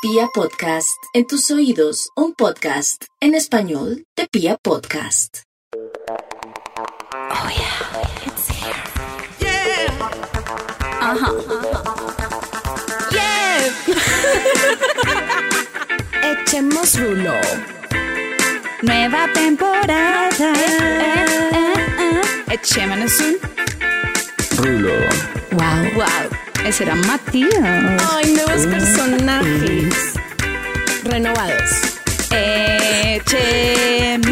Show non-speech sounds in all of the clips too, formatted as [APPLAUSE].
Pia Podcast, en tus oídos, un podcast en español de Pia Podcast. Oh yeah, it's here. Yeah. Ajá. Yeah. [LAUGHS] Echemos rulo. Nueva temporada. Eh, eh, eh, Echémonos un Rulo. Wow. Wow. Ese era Matías. Ay, nuevos personajes. Renovados. Echemos.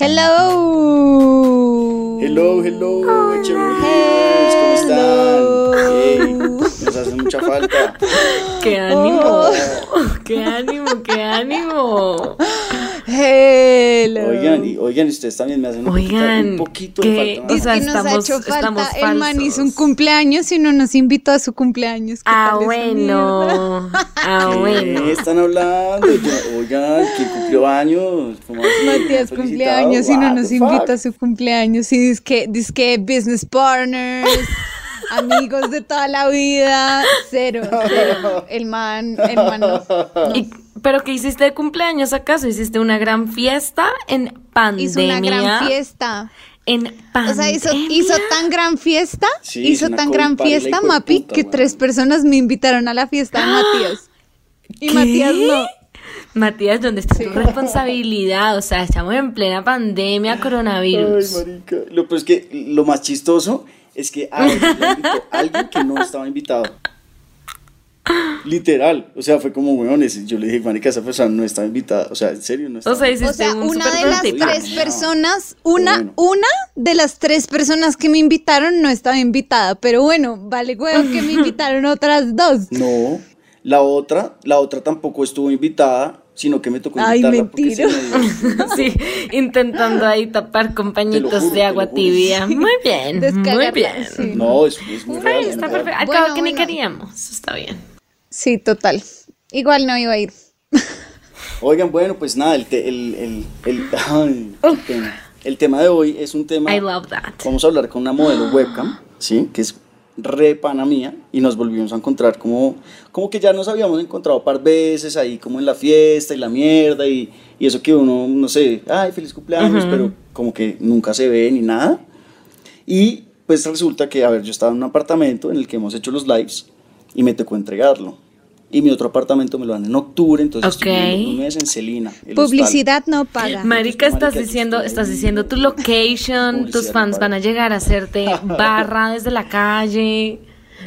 Hello. Hello, hello, chéveres, ¿cómo están? Hace mucha falta. [LAUGHS] ¡Qué ánimo! [LAUGHS] ¡Qué ánimo, qué ánimo! Hello. Oigan, y oigan, ustedes también me hacen un poquito- Oigan, un poquito que- de falta. sea, que nos ha estamos- hecho falta. estamos El man hizo un cumpleaños y no nos invitó a su cumpleaños. ¿Qué Ah, bueno. Ah, ¿Qué bueno. están hablando? Yo- oigan, ¿quién cumplió años? Matías cumpleaños y no nos invita a su cumpleaños y dice que, dice que business partners, [LAUGHS] amigos de toda la vida, cero, cero. El man, el man no. Y- ¿Pero qué hiciste de cumpleaños acaso? ¿Hiciste una gran fiesta en pandemia? Hizo una gran fiesta. En pandemia. O sea, hizo, hizo tan gran fiesta, Sí, hizo tan gran fiesta, Mapi, puta, que tres personas me invitaron a la fiesta de [GASPS] Matías. Y. Matías no. Matías, ¿dónde está tu responsabilidad? O sea, estamos en plena pandemia, Ay, coronavirus. marica. Lo, pero es que lo más chistoso es que a invitó [LAUGHS] alguien que no estaba invitado. Literal. O sea, fue como, weón, yo le dije, marica, esa persona no estaba invitada. O sea, en serio, no estaba O sea, hiciste O sea, un una de las tres No. personas, una, bueno. una de las tres personas que me invitaron no estaba invitada, pero bueno, vale huevo que me [LAUGHS] invitaron otras dos. No, la otra, la otra tampoco estuvo invitada, sino que me tocó Ay, mentira. se me dio- [LAUGHS] Sí, intentando ahí tapar con pañitos juro, de agua tibia. Muy bien, muy Descagarla, bien. sí. No, es, es muy real. está ¿no? perfecto. Al Bueno, cabo que ni bueno. queríamos. Está bien. Sí, total. Igual no iba a ir. [LAUGHS] Oigan, bueno, pues nada, el, te- el, el, el, ay, qué pena. El tema de hoy es un tema... I love that. Vamos a hablar con una modelo webcam, ¿sí? Que es re pana mía y nos volvimos a encontrar como, como que ya nos habíamos encontrado un par veces ahí como en la fiesta y la mierda y, y eso que uno, no sé, ay, feliz cumpleaños, pero como que nunca se ve ni nada. Y pues resulta que, a ver, yo estaba en un apartamento en el que hemos hecho los lives y me tocó entregarlo. Y mi otro apartamento me lo dan en octubre, entonces Ok. estoy un mes en Celina. hostal. Publicidad no paga. Marica, estás Marica, diciendo, estás diciendo tu location, tus fans van a llegar a hacerte barra desde la calle.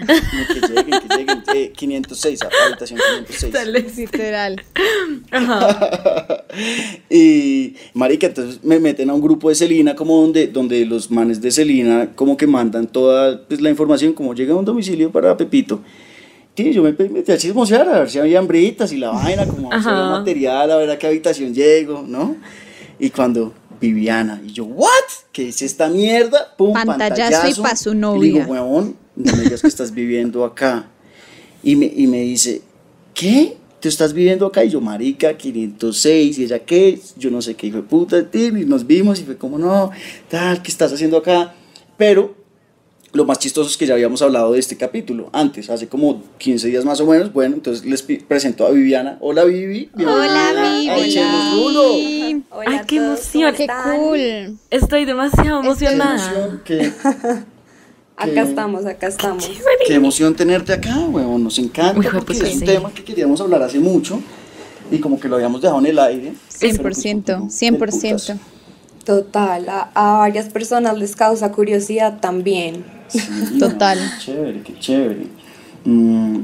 Que lleguen, que lleguen. eh, 506, habitación 506. Literal. [LAUGHS] Y, marica, entonces me meten a un grupo de Celina, como donde, donde los manes de Celina, como que mandan toda pues, la información, como llega a un domicilio para Pepito. Sí, yo me metí a chismosear, a ver si había hambritas y la vaina, como a hacer el material, a ver a qué habitación llego, ¿no? Y cuando Viviana, y yo, ¿what? ¿Qué es esta mierda? Pum, Pantallazo y pa' su Y novia. digo, huevón, no me digas que estás viviendo acá. Y me, y me dice, ¿qué? ¿Tú estás viviendo acá? Y yo, marica, 506. Y ella, ¿qué? Yo no sé qué hijo de puta. Y nos vimos y fue como, no, tal, ¿qué estás haciendo acá? Pero lo más chistoso es que ya habíamos hablado de este capítulo antes, hace como 15 días más o menos. Bueno, entonces les presento a Viviana. Hola, Vivi. Hola, Vivi. Ay, qué emoción. Qué cool. Estoy demasiado Qué emocionada. emoción, qué, [LAUGHS] Acá qué- estamos, acá estamos. qué emoción tenerte acá, huevón. Nos encanta Uy, porque puta, es un tema que queríamos hablar hace mucho y como que lo habíamos dejado en el aire. pero pues, 100%, como del putas. 100%. Total, a, a varias personas les causa curiosidad también. Sí, Total. Qué chévere, qué chévere. Mm,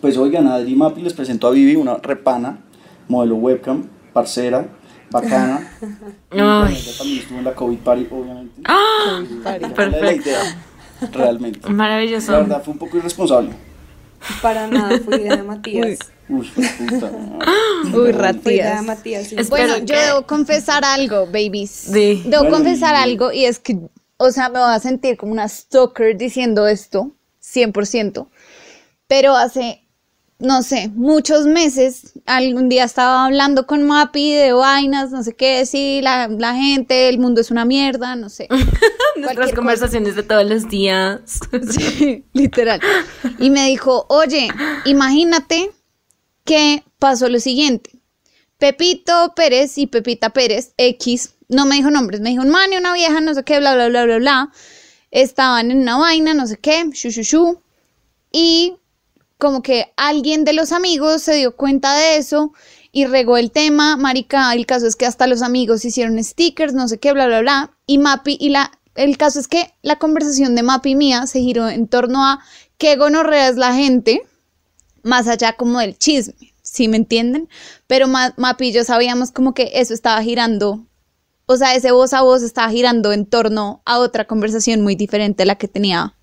pues oigan, Adri Mapi les presentó a Vivi, una repana, modelo webcam, parcera, bacana. [LAUGHS] Ay. ella también estuvo en la COVID party, obviamente. ¡Ah! Fue la Perfecto. idea, realmente. La Maravilloso. verdad fue un poco irresponsable. Para nada fue idea de [LAUGHS] Matías. Uy, puta. [LAUGHS] Uy, ratías. Matías. sí. Es- Bueno, yo debo confesar algo, babies. Sí. Debo Bueno, confesar y- algo y es que, o sea, me voy a sentir como una stalker diciendo esto, 100%. Pero hace no sé, muchos meses, algún día estaba hablando con Mapi de vainas, no sé qué decir, la, la gente, el mundo es una mierda, no sé. [LAUGHS] Nuestras conversaciones de todos los días. [LAUGHS] Sí, literal. Y me dijo, oye, imagínate que pasó lo siguiente. Pepito Pérez y Pepita Pérez, X, no me dijo nombres, me dijo un man y una vieja, no sé qué, bla, bla, bla, bla, bla. Estaban en una vaina, no sé qué, shu, shu, shu. Y como que alguien de los amigos se dio cuenta de eso y regó el tema. Marica, el caso es que hasta los amigos hicieron stickers, no sé qué, bla, bla, bla. Y Mapi, y la, el caso es que la conversación de Mapi mía se giró en torno a qué gonorrea es la gente, más allá como del chisme, ¿sí me entienden? Pero Ma- Mapi y yo sabíamos como que eso estaba girando, o sea, ese voz a voz estaba girando en torno a otra conversación muy diferente a la que tenía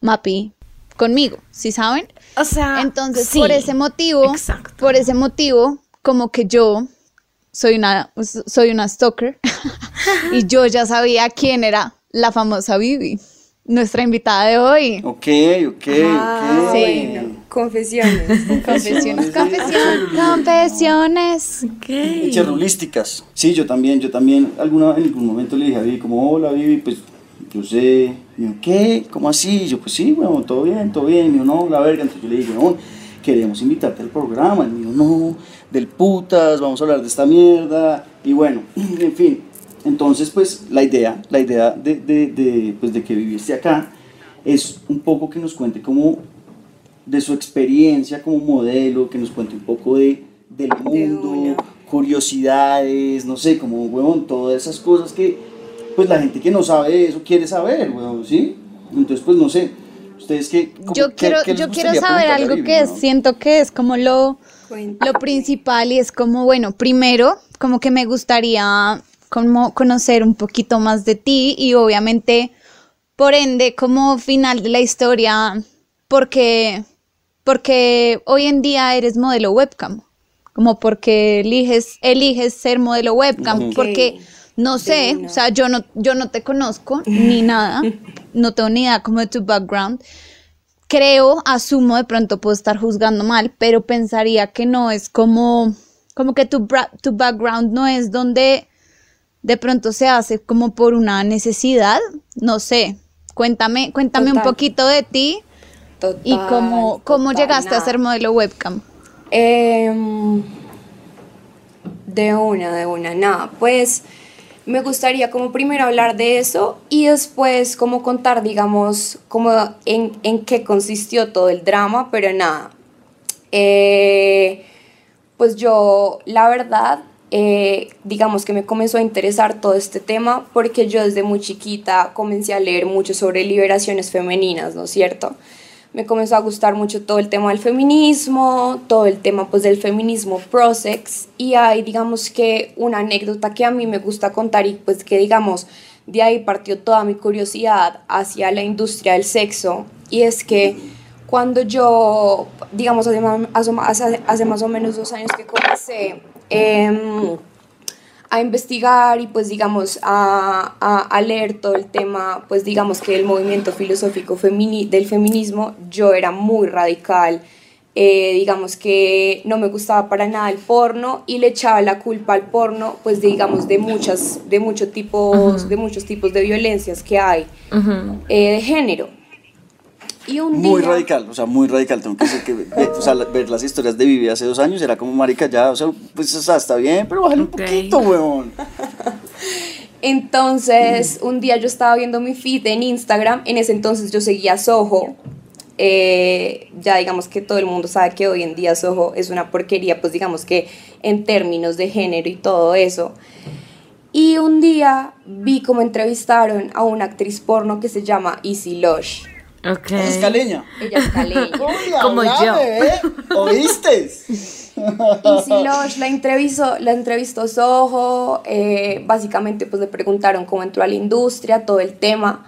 Mapi conmigo, ¿sí saben? O sea, Entonces, sí, por ese motivo, Exacto. por ese motivo, como que yo soy una, soy una stalker [LAUGHS] y yo ya sabía quién era la famosa Vivi, nuestra invitada de hoy. Ok, ok, Ah, ok. bueno, [LAUGHS] confesiones. Confesiones, confesiones, confesiones. Cherrulísticas. Sí, yo también, yo también. Alguna, en algún momento le dije a Vivi como, hola Vivi, pues yo sé, y yo, ¿qué? ¿Cómo así? Y yo, pues sí, bueno, todo bien, todo bien, y dijo, no, la verga, entonces yo le dije, no, queremos invitarte al programa, y me dijo, no, del putas, vamos a hablar de esta mierda, y bueno, [CLEARS THROAT] en fin, entonces pues la idea, la idea de, de, de, pues, de que Vivi esté acá es un poco que nos cuente como de su experiencia como modelo, que nos cuente un poco de, del mundo, curiosidades, no sé, como, huevón, todas esas cosas que, pues la gente que no sabe eso quiere saber, huevón, ¿sí? Entonces, pues no sé, ustedes qué... cómo- Yo qué- quiero, qué yo quiero saber algo Vivi, que no? siento que es como lo, lo principal y es como, bueno, primero, como que me gustaría como conocer un poquito más de ti y obviamente, por ende, como final de la historia, porque, porque hoy en día eres modelo webcam, como porque eliges, eliges ser modelo webcam, porque no sé, o sea, yo no, yo no te conozco ni [LAUGHS] nada, no tengo ni idea como de tu background. Creo, asumo, de pronto puedo estar juzgando mal, pero pensaría que no es como, como que tu, tu background no es donde de pronto se hace como por una necesidad, no sé. Cuéntame, cuéntame un poquito de ti Total, y cómo, cómo total, llegaste a ser modelo webcam. Em, de una, de una, nada. Pues me gustaría como primero hablar de eso y después como contar, digamos, como en, en qué consistió todo el drama, pero nada. Eh, pues yo, la verdad, eh, digamos que me comenzó a interesar todo este tema porque yo desde muy chiquita comencé a leer mucho sobre liberaciones femeninas, ¿no es cierto? Me comenzó a gustar mucho todo el tema del feminismo, todo el tema pues del feminismo pro-sex. Y hay digamos que una anécdota que a mí me gusta contar y pues que digamos de ahí partió toda mi curiosidad hacia la industria del sexo y es que cuando yo, digamos, hace, hace, hace más o menos dos años que comencé em, a investigar y pues digamos a, a- a leer todo el tema, pues digamos que el movimiento filosófico femini- del feminismo, yo era muy radical, eh, digamos que no me gustaba para nada el porno y le echaba la culpa al porno, pues digamos de muchas, de muchos tipos, de muchos tipos de violencias que hay eh, de género. Y un Muy día- radical, o sea, muy radical. Tengo que decir que o sea, ver las historias de Vivi hace dos años era como marica ya, o sea, pues o sea, está bien, pero bájale un poquito, huevón. [LAUGHS] Entonces, un día yo estaba viendo mi feed en Instagram, en ese entonces yo seguía Soho. eh, ya digamos que todo el mundo sabe que hoy en día Soho es una porquería, pues digamos que en términos de género y todo eso. Y un día vi como entrevistaron a una actriz porno que se llama Easy Lush. Ok. Es caleña. Ella es caleña. [LAUGHS] [LAUGHS] Como yo. ¿Oíste? Easy Lush la entrevistó, la entrevistó Soho, eh, básicamente pues le preguntaron cómo entró a la industria, todo el tema,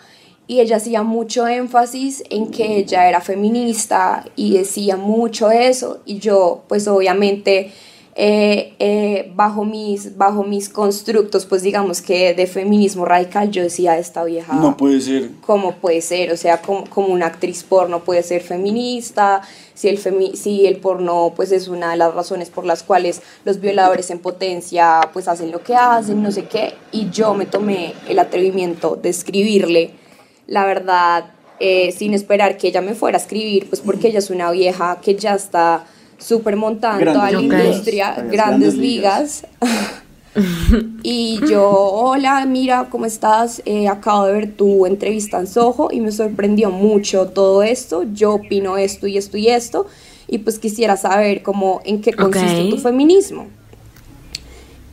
y ella hacía mucho énfasis en que ella era feminista y decía mucho eso, y yo pues obviamente eh, eh, bajo, mis, bajo mis constructos, pues digamos que de feminismo radical, yo decía, esta vieja... No puede ser. ¿Cómo puede ser? O sea, como, como una actriz porno puede ser feminista, si el, femi si el porno pues es una de las razones por las cuales los violadores en potencia pues hacen lo que hacen, no sé qué, y yo me tomé el atrevimiento de escribirle, la verdad, eh, sin esperar que ella me fuera a escribir, pues porque ella es una vieja que ya está súper montada en toda la industria, Grandes grandes ligas. ligas. [LAUGHS] Y yo, hola, mira, ¿cómo estás? Eh, acabo de ver tu entrevista en Soho y me sorprendió mucho todo esto. Yo opino esto y esto y esto. Y pues quisiera saber cómo, en qué consiste tu feminismo.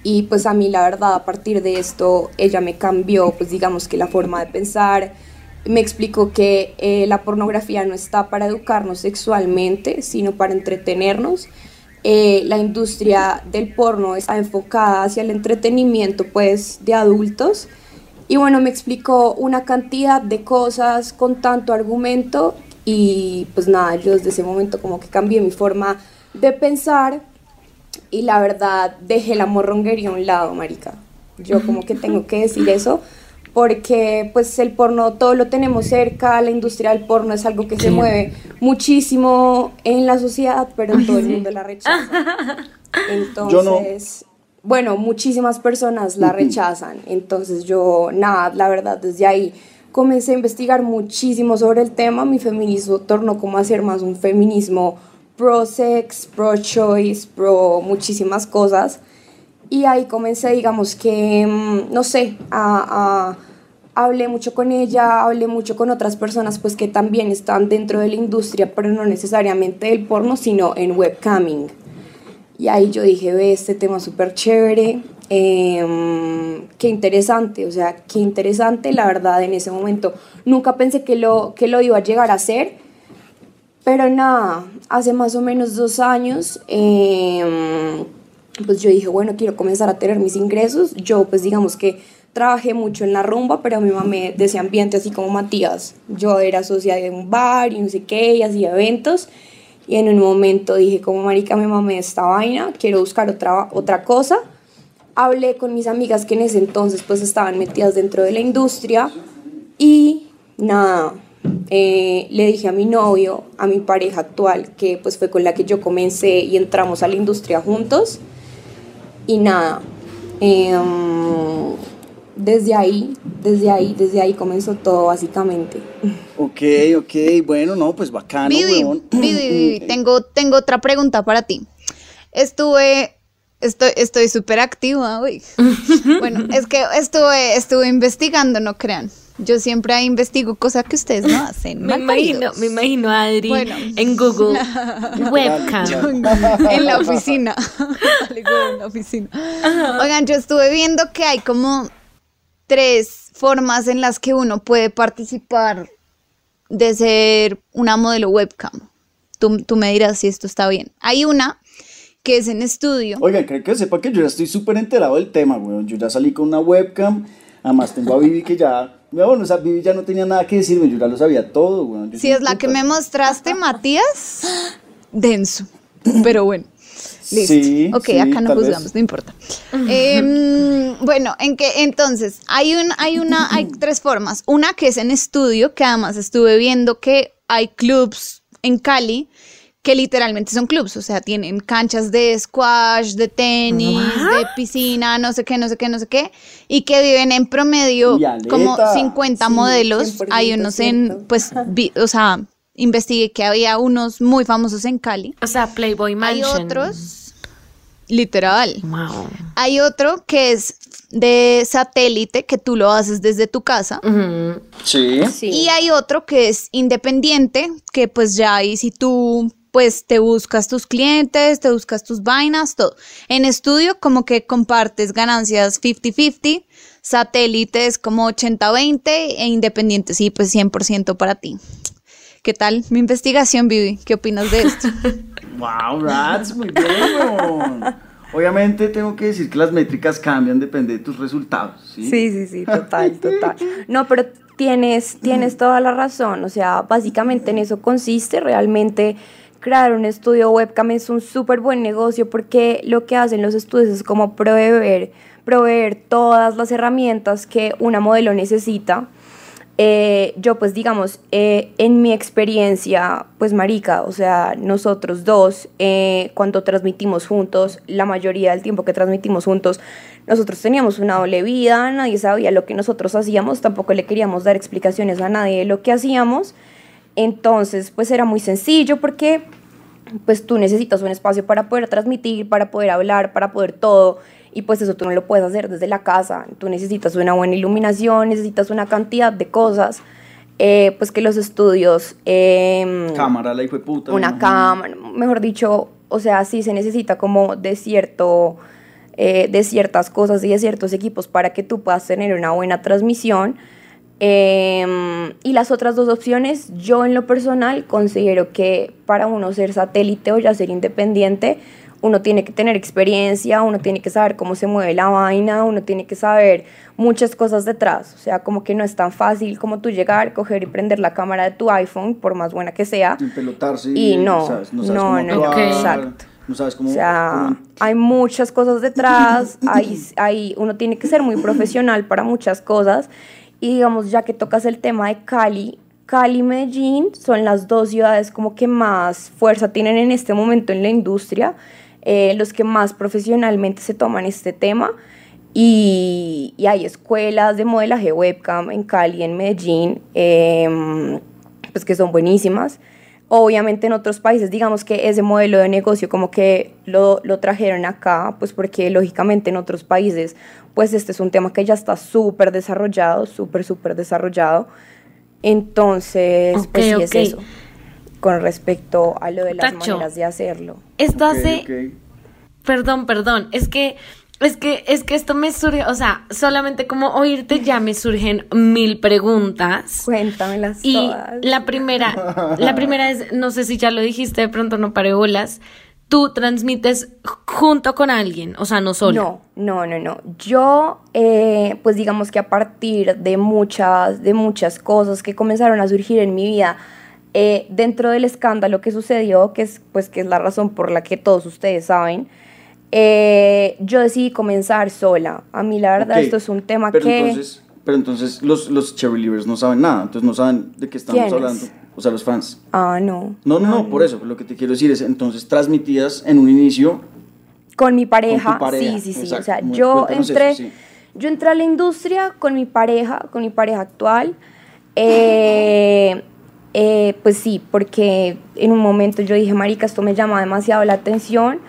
Y pues a mí la verdad, a partir de esto, ella me cambió, pues digamos que la forma de pensar. Me explicó que eh, la pornografía no está para educarnos sexualmente, sino para entretenernos. Eh, la industria del porno está enfocada hacia el entretenimiento pues de adultos y bueno me explicó una cantidad de cosas con tanto argumento y pues nada yo desde ese momento como que cambié mi forma de pensar y la verdad dejé la morronguería a un lado marica yo como que tengo que decir eso porque pues el porno todo lo tenemos cerca, la industria del porno es algo que se mueve muchísimo en la sociedad, pero todo el mundo la rechaza. [LAUGHS] Entonces, no. bueno, muchísimas personas la rechazan. Entonces yo, nada, la verdad, desde ahí comencé a investigar muchísimo sobre el tema. Mi feminismo tornó como a ser más un feminismo pro-sex, pro-choice, pro muchísimas cosas. Y ahí comencé, digamos que, mm, no sé, a, a- hablé mucho con ella, hablé mucho con otras personas pues que también están dentro de la industria, pero no necesariamente del porno, sino en webcamming. Y ahí yo dije, ve, este tema súper chévere, em, qué interesante, o sea, qué interesante, la verdad, en ese momento nunca pensé que lo, que lo iba a llegar a hacer, pero nada, hace más o menos dos años, em, pues yo dije, bueno, quiero comenzar a tener mis ingresos. Yo, pues digamos que trabajé mucho en la rumba, pero mi mamá me de ese ambiente así como Matías. Yo era socia de un bar y no sé qué, y hacía eventos. Y en un momento dije, como marica, me mamé esta vaina, quiero buscar otra, otra cosa. Hablé con mis amigas que en ese entonces pues estaban metidas dentro de la industria y nada, eh, le dije a mi novio, a mi pareja actual, que pues fue con la que yo comencé y entramos a la industria juntos. Y nada, em, desde ahí, desde ahí, desde ahí comenzó todo básicamente. Ok, ok, bueno, no, pues bacano, Vivi, weón. Vivi, Vivi, tengo, tengo otra pregunta para ti. Estuve, estoy, estoy súper activa hoy. [LAUGHS] bueno, es que estuve, estuve investigando, no crean. Yo siempre investigo cosas que ustedes no hacen. [LAUGHS] Me imagino, me imagino a Adri Bueno. en Google. [LAUGHS] Webcam. en la oficina. [LAUGHS] En la oficina. Oigan, yo estuve viendo que hay como tres formas en las que uno puede participar de ser una modelo webcam. Tú, tú me dirás si esto está bien. Hay una que es en estudio. Oigan, creo que sepa que yo ya estoy súper enterado del tema, weón. Yo ya salí con una webcam, además tengo a Vivi que ya... Bueno, o sea, Vivi ya no tenía nada que decirme, yo ya lo sabía todo. Yo Si es la que me mostraste, Matías, denso. Pero bueno. Listo. Sí, ok, sí, acá no vez. juzgamos, no importa. Em, bueno, en que entonces hay un, hay una, hay tres formas. Una que es en estudio, que además estuve viendo que hay clubs en Cali que literalmente son clubs, o sea, tienen canchas de squash, de tenis, de piscina, no sé qué, no sé qué, no sé qué, y que viven en promedio como 50 Sí, modelos. 100% Hay unos en, pues, vi- o sea, investigué que había unos muy famosos en Cali. O sea, Playboy Hay Mansion. otros, literal. Wow. Hay otro que es de satélite, que tú lo haces desde tu casa. Sí. Y hay otro que es independiente, que pues ya ahí si tú pues te buscas tus clientes, te buscas tus vainas, todo. En estudio como que compartes ganancias 50-50, satélite es como 80-20 e independiente sí, pues 100% para ti. ¿Qué tal mi investigación, Vivi? ¿Qué opinas de esto? [LAUGHS] Wow, rats, muy bien, weón. Obviamente tengo que decir que las métricas cambian, depende de tus resultados, ¿sí? Sí, sí, sí, total, [LAUGHS] total. No, pero tienes, tienes toda la razón, o sea, básicamente en eso consiste, realmente crear un estudio webcam es un súper buen negocio porque lo que hacen los estudios es como proveer, proveer todas las herramientas que una modelo necesita. Eh, yo pues digamos, eh, en mi experiencia, pues marica, o sea, nosotros dos, eh, cuando transmitimos juntos, la mayoría del tiempo que transmitimos juntos, nosotros teníamos una doble vida, nadie sabía lo que nosotros hacíamos, tampoco le queríamos dar explicaciones a nadie de lo que hacíamos. Entonces, pues era muy sencillo porque pues tú necesitas un espacio para poder transmitir, para poder hablar, para poder todo. Y pues eso tú no lo puedes hacer desde la casa. Tú necesitas una buena iluminación, necesitas una cantidad de cosas. eh, pues que los estudios... em, Cámara, la hijo de puta. una me cámara, mejor dicho, o sea, sí se necesita como de cierto, eh, de ciertas cosas y de ciertos equipos para que tú puedas tener una buena transmisión. Em, y las otras dos opciones, yo en lo personal considero que para uno ser satélite o ya ser independiente, uno tiene que tener experiencia, uno tiene que saber cómo se mueve la vaina, uno tiene que saber muchas cosas detrás. O sea, como que no es tan fácil como tú llegar, coger y prender la cámara de tu iPhone, por más buena que sea. Empelotarse Y no, ¿sabes? No sabes no, cómo no, no, actuar, exacto. No sabes cómo... O sea, cómo- hay muchas cosas detrás, hay, hay, uno tiene que ser muy profesional para muchas cosas. Y digamos, ya que tocas el tema de Cali, Cali y Medellín son las dos ciudades como que más fuerza tienen en este momento en la industria, eh, los que más profesionalmente se toman este tema. Y, hay escuelas de modelaje webcam en Cali, en Medellín, em, pues que son buenísimas. Obviamente en otros países, digamos que ese modelo de negocio como que lo, lo trajeron acá, pues porque lógicamente en otros países, pues este es un tema que ya está súper desarrollado, súper, súper desarrollado. Entonces, pues sí es eso, con respecto a lo de las Tacho. maneras de hacerlo. Esto hace... Perdón, perdón. Es que, es que, es que esto me surge, o sea, solamente como oírte ya me surgen mil preguntas. Cuéntamelas Y todas. la primera, la primera es, no sé si ya lo dijiste, de pronto no paré bolas. Tú transmites junto con alguien, o sea, no solo. No, no, no, no. Yo, eh, pues digamos que a partir de muchas, de muchas cosas que comenzaron a surgir en mi vida, eh, dentro del escándalo que sucedió, que es, pues, que es la razón por la que todos ustedes saben, eh, yo decidí comenzar sola. A mí la verdad Ok, esto es un tema pero que... Entonces, pero entonces los, los cheerleaders no saben nada, entonces no saben de qué estamos ¿Quiénes? hablando. O sea, los fans. Ah, no. No, no, no, por eso. Lo que te quiero decir es, entonces transmitías en un inicio Con mi pareja, pareja, sí, sí, sí. exacto. O sea, Muy- yo entré, eso, sí. yo entré a la industria con mi pareja, con mi pareja actual. Eh, eh, pues sí, porque en un momento yo dije, marica, esto me llama demasiado la atención.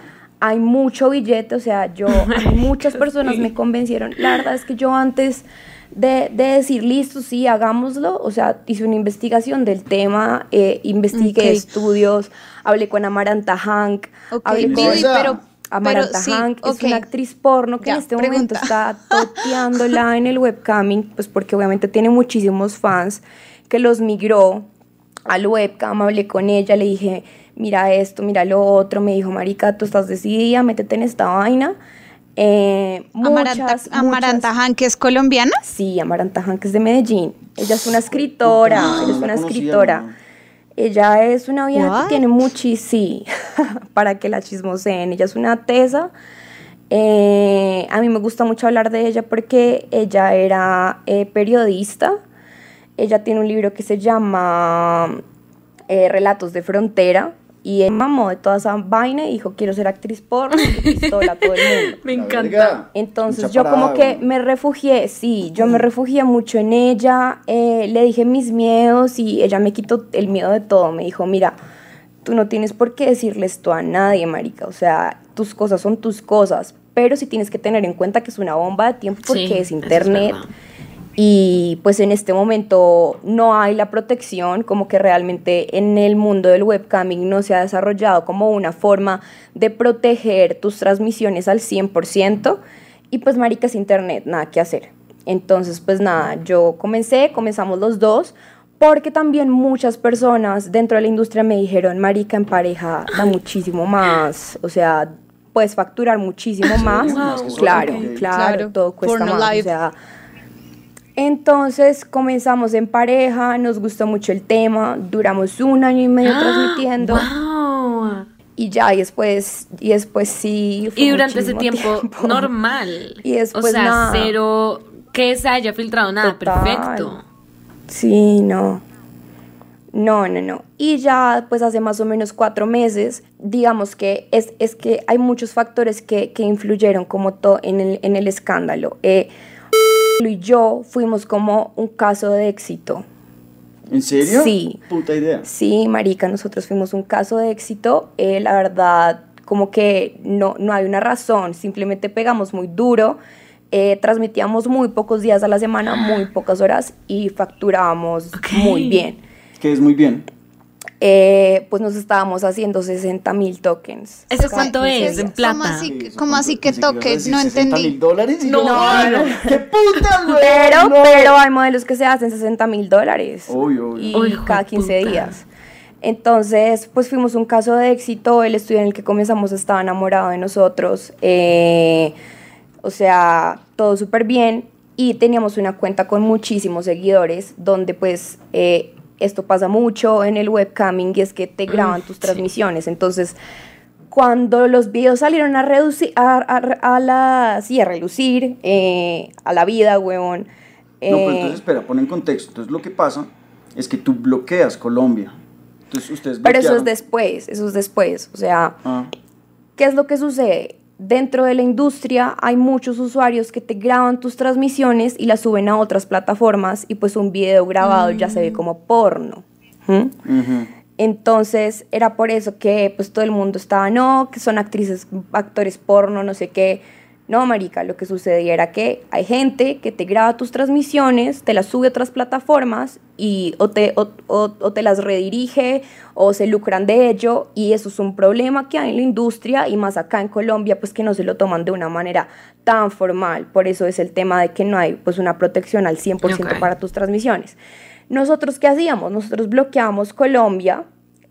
Hay mucho billete, o sea, yo, [LAUGHS] a mí muchas personas me convencieron. La verdad es que yo antes de, de decir, listo, sí, hagámoslo, o sea, hice una investigación del tema, eh, investigué estudios, hablé con Amaranta Hank, Ok, hablé con Vivi, pero, Amaranta pero sí, Hank es una actriz porno que Ya, en este pregunta. momento está toteándola [LAUGHS] en el webcaming, pues porque obviamente tiene muchísimos fans que los migró al webcam, hablé con ella, le dije, mira esto, mira lo otro, me dijo, marica, tú estás decidida, métete en esta vaina. Eh, Amaranta, muchas, Amaranta muchas- Han, que es colombiana. Sí, Amaranta Hank es de Medellín. Ella es una escritora, ella es una conocía, escritora. Ella es una vieja What? que tiene muchísimo, sí, [LAUGHS] para que la chismoseen. Ella es una tesa. Eh, a mí me gusta mucho hablar de ella porque ella era eh, periodista. Ella tiene un libro que se llama eh, Relatos de Frontera. Y él mamó de toda esa vaina y dijo, quiero ser actriz porno, y pistola a todo el mundo. [LAUGHS] Me encanta. Entonces Mucha yo como que me refugié, sí, yo me refugié mucho en ella, eh, le dije mis miedos y ella me quitó el miedo de todo, me dijo, mira, tú no tienes por qué decirle esto a nadie, marica, o sea, tus cosas son tus cosas, pero sí tienes que tener en cuenta que es una bomba de tiempo porque Sí, es eso es internet. Y pues en este momento no hay la protección, como que realmente en el mundo del webcaming no se ha desarrollado como una forma de proteger tus transmisiones al 100%. Y pues maricas internet, nada que hacer. Entonces pues nada, yo comencé, comenzamos los dos, porque también muchas personas dentro de la industria me dijeron, marica en pareja da muchísimo más, o sea, puedes facturar muchísimo más. claro, claro, Claro, todo cuesta porno más. live. O sea, entonces comenzamos en pareja, nos gustó mucho el tema, duramos un año y medio transmitiendo. ¡Wow! y ya, y después, y después sí. fue Y durante ese tiempo, [LAUGHS] normal. Y después O sea, nada. cero que se haya filtrado nada. Total. Perfecto. Sí, no. No, no, no. Y ya, pues hace más o menos cuatro meses, digamos que es, es que hay muchos factores que, que influyeron como todo en el, en el escándalo. Eh, y yo fuimos como un caso de éxito. ¿En serio? Sí. Puta idea. Sí, marica, nosotros fuimos un caso de éxito. Eh, la verdad, como que no, no hay una razón, simplemente pegamos muy duro. eh, transmitíamos muy pocos días a la semana, muy pocas horas y facturábamos muy bien. Que es muy bien. Eh, pues nos estábamos haciendo 60 mil tokens. ¿Eso cuánto 15 es en plata? ¿Cómo así, Sí, que- cómo así decir No 60 entendí. mil dólares? No. "No, ¡Qué puta, güey! Pero, no". pero hay modelos que se hacen 60 mil dólares. Obvio, obvio. Y cada de 15 puta. días. Entonces, pues fuimos un caso de éxito. El estudio en el que comenzamos estaba enamorado de nosotros. eh, o sea, todo súper bien. Y teníamos una cuenta con muchísimos seguidores, donde pues eh, esto pasa mucho en el webcamming y es que te graban tus sí. transmisiones. Entonces, cuando los videos salieron a reducir, a, a- a la, sí, a relucir, eh, a la vida, huevón. No, pero eh, entonces espera, pon en contexto. Entonces lo que pasa es que tú bloqueas Colombia. Entonces ustedes pero eso es después, eso es después. O sea, Ah, ¿qué es lo que sucede? Dentro de la industria hay muchos usuarios que te graban tus transmisiones y las suben a otras plataformas y pues un video grabado ya se ve como porno. ¿Mm? Entonces era por eso que pues todo el mundo estaba, no, que son actrices, actores porno, no sé qué. No, marica, lo que sucedía era que hay gente que te graba tus transmisiones, te las sube a otras plataformas y o te, o, o- o te las redirige o se lucran de ello y eso es un problema que hay en la industria y más acá en Colombia pues que no se lo toman de una manera tan formal. Por eso es el tema de que no hay pues una protección al 100% Ok. para tus transmisiones. Nosotros, ¿qué hacíamos? Nosotros bloqueamos Colombia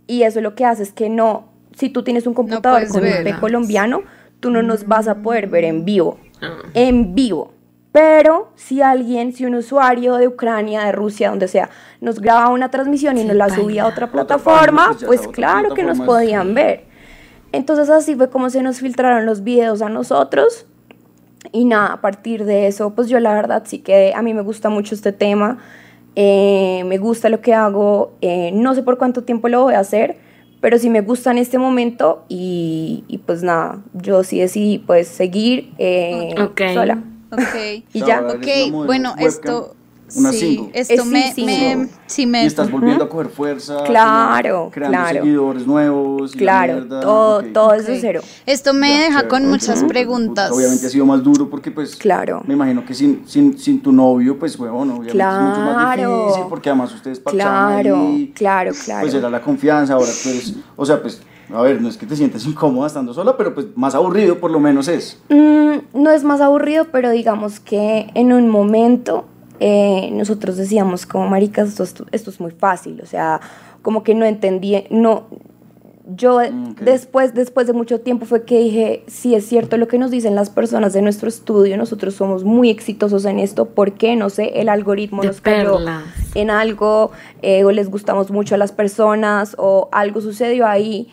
y eso lo que hace es que no, si tú tienes un computador puedes con IP verlas. colombiano, tú no nos vas a poder ver en vivo. Ah. En vivo. Pero si alguien, si un usuario de Ucrania, de Rusia, donde sea, nos graba una transmisión y nos la subía a otra Otra plataforma, página, pues pues claro que nos podían ver. Entonces así fue como se nos filtraron los videos a nosotros. Y nada, a partir de eso, pues yo la verdad sí que a mí me gusta mucho este tema, eh, me gusta lo que hago, eh, no sé por cuánto tiempo lo voy a hacer, pero sí me gusta en este momento y, y pues nada, yo sí decidí pues seguir eh, sola. Ok. [LAUGHS] Y ya. Ok, bueno, webcam, esto. Una sí, single. esto Es me, sí, me, sí me. Y estás volviendo a coger fuerza. Claro, creando claro. seguidores nuevos. Claro, mierda, todo, ok. todo Ok. desde cero. Esto me Ya, deja chévere. con muchas preguntas. Obviamente ha sido más duro porque pues Claro. me imagino que sin, sin, sin tu novio pues huevón, obviamente es mucho más Claro. difícil porque además ustedes Claro, ahí, claro, claro. pues era la confianza, ahora pues, o sea pues, a ver, no es que te sientas incómoda estando sola, pero pues más aburrido por lo menos es. Mm, no es más aburrido, pero digamos que en un momento eh, nosotros decíamos como maricas, esto, es- esto es muy fácil, o sea, como que no entendí, no, yo Mm, después, después de mucho tiempo fue que dije, sí es cierto lo que nos dicen las personas de nuestro estudio, nosotros somos muy exitosos en esto, ¿por qué? No sé, el algoritmo De nos cayó perlas. en algo, eh, o les gustamos mucho a las personas, o algo sucedió ahí.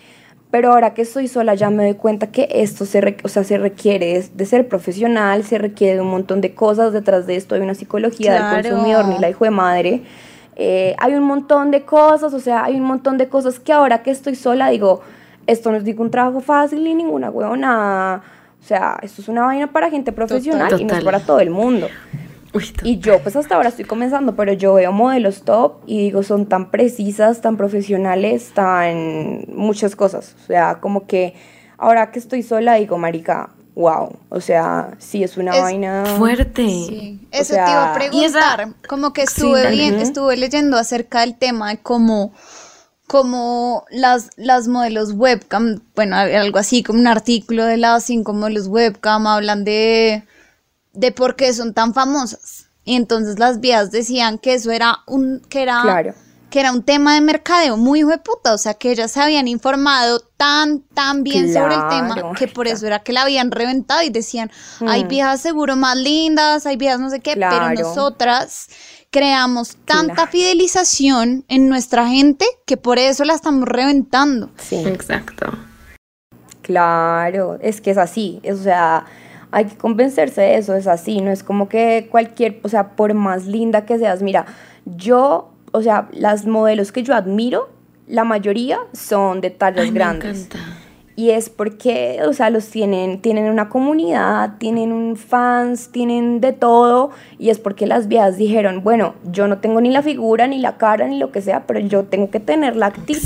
Pero ahora que estoy sola ya me doy cuenta que esto se, o sea, se requiere de, ser profesional, se requiere de un montón de cosas. Detrás de esto hay una psicología Claro. del consumidor, ni la hijo de madre. Eh, hay un montón de cosas, o sea, hay un montón de cosas que ahora que estoy sola digo, esto no es un trabajo fácil ni ninguna huevona. O sea, esto es una vaina para gente profesional y no es para todo el mundo. Uy, Y yo pues hasta ahora estoy comenzando, pero yo veo modelos top y digo, son tan precisas, tan profesionales, tan muchas cosas. O sea, como que ahora que estoy sola digo, marica, wow. O sea, sí es una Es vaina... fuerte. Sí, O eso sea, te iba a Y esa- preguntar. Como que estuve, bien- estuve leyendo acerca del tema de cómo, cómo las, las modelos webcam, bueno, algo así como un artículo de las cinco modelos webcam hablan de, de por qué son tan famosas. Y entonces las vías decían que eso era un, que era, Claro. que era un tema de mercadeo muy hijo de puta, o sea que ellas se habían informado tan, tan bien sobre el tema que por eso era que la habían reventado y decían, hay Mm. viejas seguro más lindas, hay viejas no sé qué, Claro. pero nosotras creamos tanta Claro. fidelización en nuestra gente que por eso la estamos reventando. Sí. Exacto. Claro, es que es así, es, o sea, hay que convencerse de eso, es así, no es como que cualquier, o sea, por más linda que seas, mira, yo, o sea, las modelos que yo admiro, la mayoría son de tallas Ay, me grandes. encanta. Y es porque, o sea, los tienen, tienen una comunidad, tienen un fans, tienen de todo. Y es porque las viejas dijeron, bueno, yo no tengo ni la figura, ni la cara, ni lo que sea, pero yo tengo que tener la actitud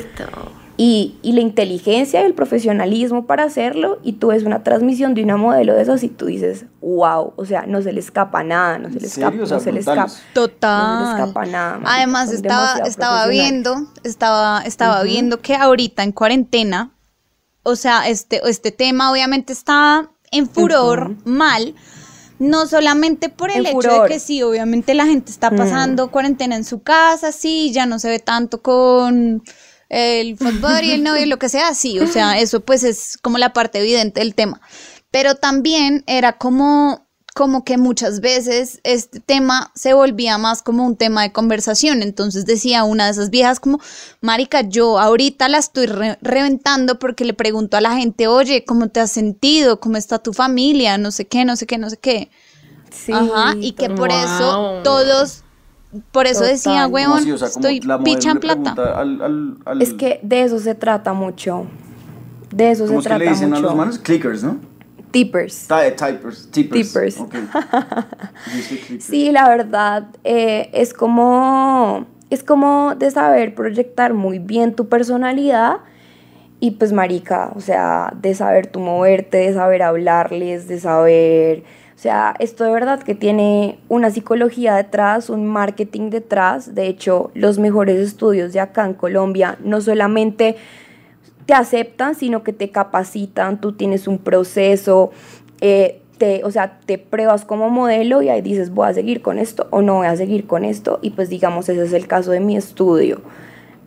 Exacto. Y, y la inteligencia y el profesionalismo para hacerlo. Y tú ves una transmisión de una modelo de esas y tú dices, wow, o sea, no se le escapa nada, no se le escapa, O sea, no se le escapa. Total. No se le escapa nada, marica, Además estaba, estaba viendo, estaba, estaba viendo que ahorita en cuarentena, o sea, este, este tema obviamente está en furor mal. No solamente por el hecho furor. de que sí, obviamente la gente está pasando cuarentena en su casa, sí, ya no se ve tanto con el fútbol y el [LAUGHS] novio, lo que sea, sí, o sea, eso pues es como la parte evidente del tema. Pero también era como, como que muchas veces este tema se volvía más como un tema de conversación. Entonces decía una de esas viejas como, Marica, yo ahorita la estoy re- reventando porque le pregunto a la gente, oye, ¿cómo te has sentido? ¿Cómo está tu familia? No sé qué, no sé qué, no sé qué. Sí, Ajá, y que por eso todos, por eso decía, Total. ¿Cómo huevón, así? O sea, como estoy picha en plata. pregunta al- al- al- Es que de eso se trata mucho. De eso ¿Cómo se es que trata le dicen mucho. a los manos? Clickers, ¿no? Tippers. Ti- Typers. Tippers. Tippers. Ok. [LAUGHS] Dice clickers. Sí, la verdad, eh, es como, es como de saber proyectar muy bien tu personalidad y pues marica, o sea, de saber tú moverte, de saber hablarles, de saber, sea, esto de verdad que tiene una psicología detrás, un marketing detrás, de hecho, los mejores estudios de acá en Colombia no solamente te aceptan, sino que te capacitan, tú tienes un proceso, eh, te, o sea, te pruebas como modelo y ahí dices, voy a seguir con esto o no voy a seguir con esto. Y pues digamos, ese es el caso de mi estudio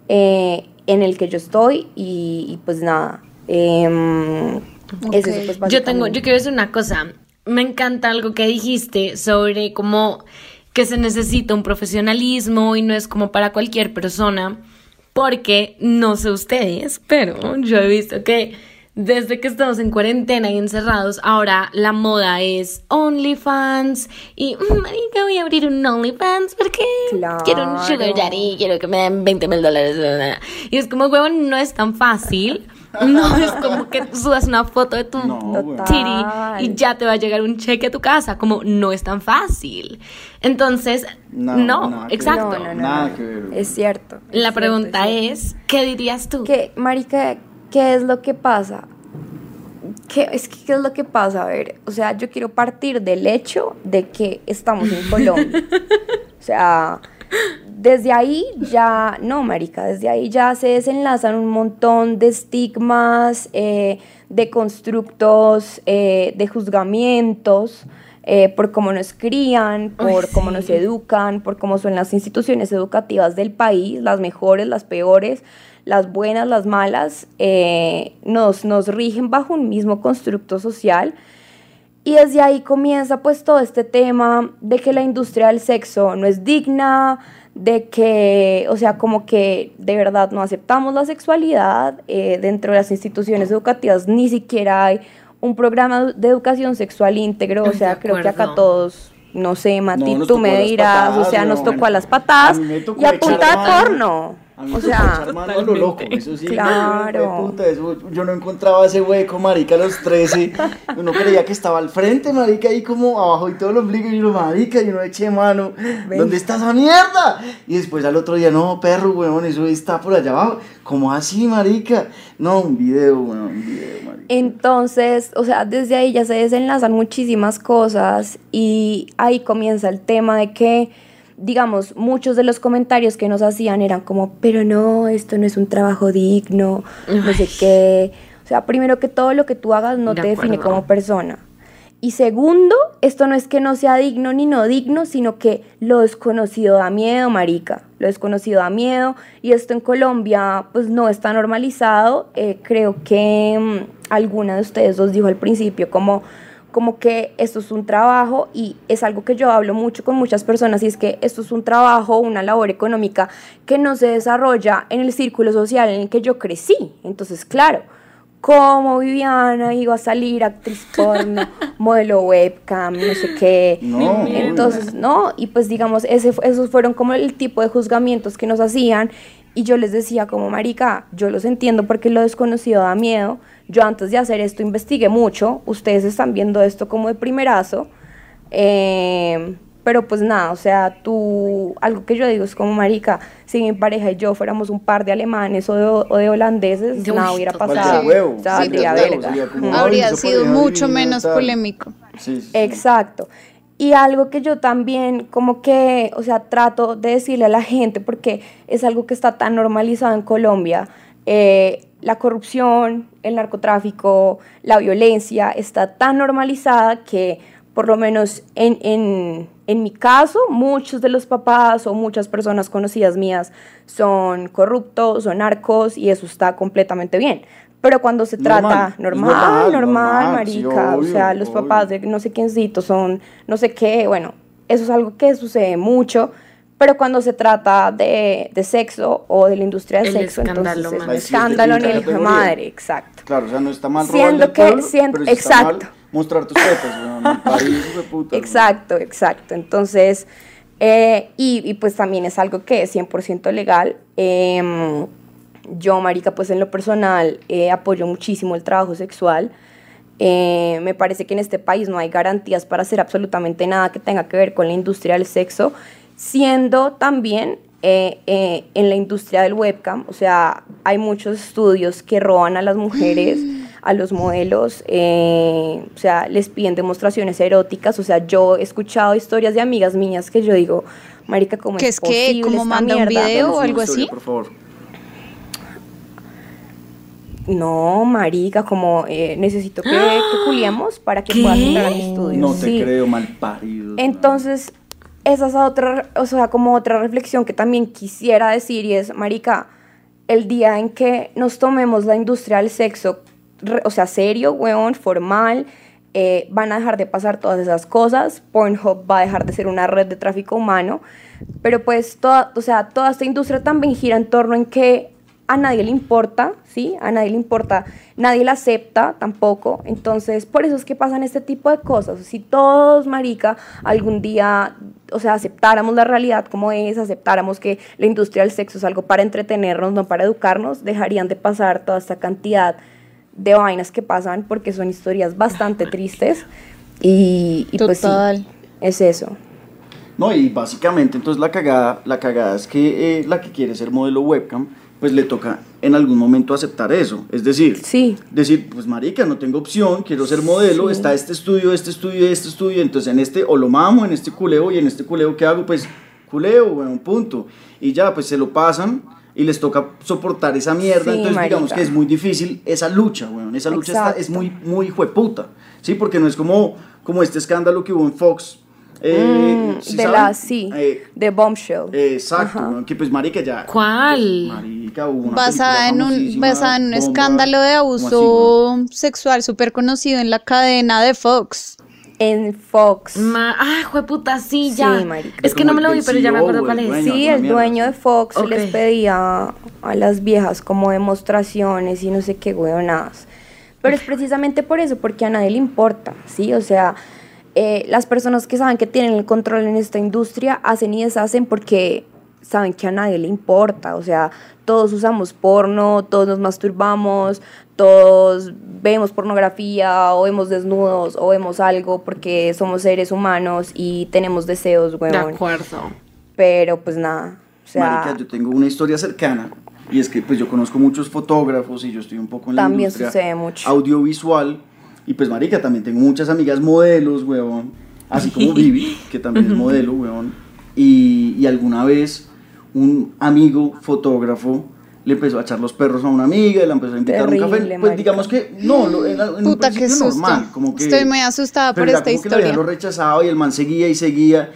eh, en el que yo estoy y, y pues nada. em, es eso, pues, Yo tengo, yo quiero decir una cosa. Me encanta algo que dijiste sobre cómo que se necesita un profesionalismo y no es como para cualquier persona. Porque no sé ustedes, pero yo he visto que desde que estamos en cuarentena y encerrados, ahora la moda es OnlyFans. Y, "Mm, marica, voy a abrir un OnlyFans porque quiero un sugar daddy, quiero que me den 20 mil dólares. bla, bla, bla". Y es como, huevón, no es tan fácil. No es como que subas una foto de tu No, titty y ya te va a llegar un cheque a tu casa. Como no es tan fácil. Entonces, no, que exacto. No, no, no, Nada no. que ver. Es cierto. es La cierto, pregunta es cierto. ¿qué dirías tú? que marica qué es lo que pasa ¿Qué, es que qué es lo que pasa a ver o sea yo quiero partir del hecho de que estamos en [LAUGHS] Colombia o sea desde ahí ya no marica desde ahí ya se desenlazan un montón de estigmas eh, de constructos eh, de juzgamientos eh, por cómo nos crían, por Ay, cómo sí. nos educan, por cómo son las instituciones educativas del país, las mejores, las peores, las buenas, las malas, nos, nos rigen bajo un mismo constructo social. Y desde ahí comienza pues todo este tema de que la industria del sexo no es digna, de que, o sea, como que de verdad no aceptamos la sexualidad, eh, dentro de las instituciones educativas ni siquiera hay un programa de educación sexual íntegro, o sea, creo que acá todos, no sé, Mati, No, tú a me dirás, patadas, o sea, nos tocó a las patadas A y a echar punta de mano. porno. A mí O me sea, tocó echar mano a lo loco, eso sí. Claro. puta, eso, yo no encontraba ese hueco, marica, a los 13. Uno creía que estaba al frente, marica, ahí como abajo y todo el ombligo. Y uno, marica, y uno eché mano. ¿Dónde está esa mierda? Y después al otro día, no, perro, weón, eso está por allá abajo. ¿Cómo así, marica? No, un video, weón, un video, marica. Entonces, o sea, desde ahí ya se desenlazan muchísimas cosas y ahí comienza el tema de que, digamos, muchos de los comentarios que nos hacían eran como, pero no, esto no es un trabajo digno, no sé qué. O sea, primero que todo lo que tú hagas no De te define como persona. Y segundo, esto no es que no sea digno ni no digno, sino que lo desconocido da miedo, marica. Lo desconocido da miedo. Y esto en Colombia, pues no está normalizado. Eh, creo que mm, alguna de ustedes dos dijo al principio como, como que esto es un trabajo y es algo que yo hablo mucho con muchas personas y es que esto es un trabajo, una labor económica que no se desarrolla en el círculo social en el que yo crecí. Entonces, claro, cómo Viviana iba a salir actriz [LAUGHS] porno, modelo webcam, no sé qué. No, Entonces, no, y pues digamos, ese, esos fueron como el tipo de juzgamientos que nos hacían y yo les decía como, marica, yo los entiendo porque lo desconocido da miedo. Yo antes de hacer esto investigué mucho, ustedes están viendo esto como de primerazo, eh, pero pues nada, o sea, tú, algo que yo digo es como, marica, si mi pareja y yo fuéramos un par de alemanes o de, o de holandeses, nada hubiera pasado. Valdría huevo, O sea, valdría valdría huevo, verga. como, Habría sido mucho menos tal. polémico. Sí, sí, sí. Exacto. Y algo que yo también como que, o sea, trato de decirle a la gente, porque es algo que está tan normalizado en Colombia, eh, la corrupción, el narcotráfico, la violencia está tan normalizada que por lo menos en, en, en mi caso, muchos de los papás o muchas personas conocidas mías son corruptos, son narcos y eso está completamente bien. Pero cuando se trata normal, normal, normal, sí, marica, o sea, los obvio. papás de no sé quiéncitos son no sé qué, bueno, eso es algo que sucede mucho, pero cuando se trata de, de sexo o de la industria del El sexo, escándalo, entonces es escándalo ni quinta el hijo de categoría. madre, exacto. Claro, o sea, no está mal Siendo que- pueblo, siendo- pero sí está mal exacto. mostrar tus tetas, de puta. Exacto, exacto. Entonces, eh, y, y pues también es algo que es 100% legal. Em, yo, Marica, pues en lo personal eh, apoyo muchísimo el trabajo sexual. Eh, me parece que en este país no hay garantías para hacer absolutamente nada que tenga que ver con la industria del sexo, siendo también eh, eh, en la industria del webcam, o sea, hay muchos estudios que roban a las mujeres, a los modelos, eh, o sea, les piden demostraciones eróticas, o sea, yo he escuchado historias de amigas mías que yo digo, marica, ¿cómo ¿Qué es es que? posible ¿Cómo esta manda un mierda?" video? O algo así? Por favor. No, marica, como eh, necesito que, que culiemos para que ¿Qué? puedas entrar a mi estudio. No te Sí. creo, mal parido. Entonces, esa es otra, o sea, como otra reflexión que también quisiera decir y es, marica, el día en que nos tomemos la industria del sexo, o sea, serio, weón, formal, eh, van a dejar de pasar todas esas cosas, Pornhub va a dejar de ser una red de tráfico humano, pero pues toda, o sea, toda esta industria también gira en torno en que a nadie le importa, ¿sí? A nadie le importa, nadie la acepta tampoco. Entonces, por eso es que pasan este tipo de cosas. Si todos, marica, algún día, o sea, aceptáramos la realidad como es, aceptáramos que la industria del sexo es algo para entretenernos, no para educarnos, dejarían de pasar toda esta cantidad de vainas que pasan porque son historias bastante [LAUGHS] tristes. Y, y pues sí, Total. es eso. No, y básicamente entonces la cagada, la cagada es que eh, la que quiere ser modelo webcam, pues le toca en algún momento aceptar eso. Es decir, Sí. decir, pues marica, no tengo opción, quiero ser modelo, Sí. está este estudio, este estudio, este estudio, entonces en este o lo mamo, en este culeo, y en este culeo, ¿qué hago? Pues culeo, bueno, punto. Y ya, pues se lo pasan y les toca soportar esa mierda, Sí, entonces digamos que es muy difícil esa lucha, weón, esa lucha está- es muy, muy jueputa, ¿sí? Porque no es como, como este escándalo que hubo en Fox. Eh, Mm, ¿sí de saben? la, sí, Eh, de Bombshell. exacto, Ajá. que pues marica ya... ¿Cuál? Marica, hubo una Basada en, un, basada en un bomba, escándalo de ¿cómo así, abuso sexual súper conocido en la cadena de Fox. En Fox. Ma ah, jueputa, sí, ya. Sí, marica. Es que no me lo vi, pero ya me Como acuerdo cuál es. dueño. Sí, el mierda, dueño de Fox les pedía a las viejas como demostraciones y no sé qué huevonadas. Pero es precisamente por eso, porque a nadie le importa, ¿sí? O sea, eh, las personas que saben que tienen el control en esta industria hacen y deshacen porque saben que a nadie le importa. O sea, todos usamos porno, todos nos masturbamos, todos vemos pornografía o vemos desnudos o vemos algo porque somos seres humanos y tenemos deseos, De huevón. acuerdo. Pero pues nada, o sea, Marica, yo tengo una historia cercana y es que pues yo conozco muchos fotógrafos y yo estoy un poco en la También industria sucede mucho. audiovisual y pues marica también tengo muchas amigas modelos, weón, así como [LAUGHS] Vivi, que también es modelo, weón, y, y alguna vez un amigo fotógrafo le empezó a echar los perros a una amiga y la empezó a invitar a un café, Terrible, pues marica. digamos que no, lo, en, en un Puta, qué principio susto. normal, como que Estoy muy asustada pero por esta como que la historia. lo rechazaba y el man seguía y seguía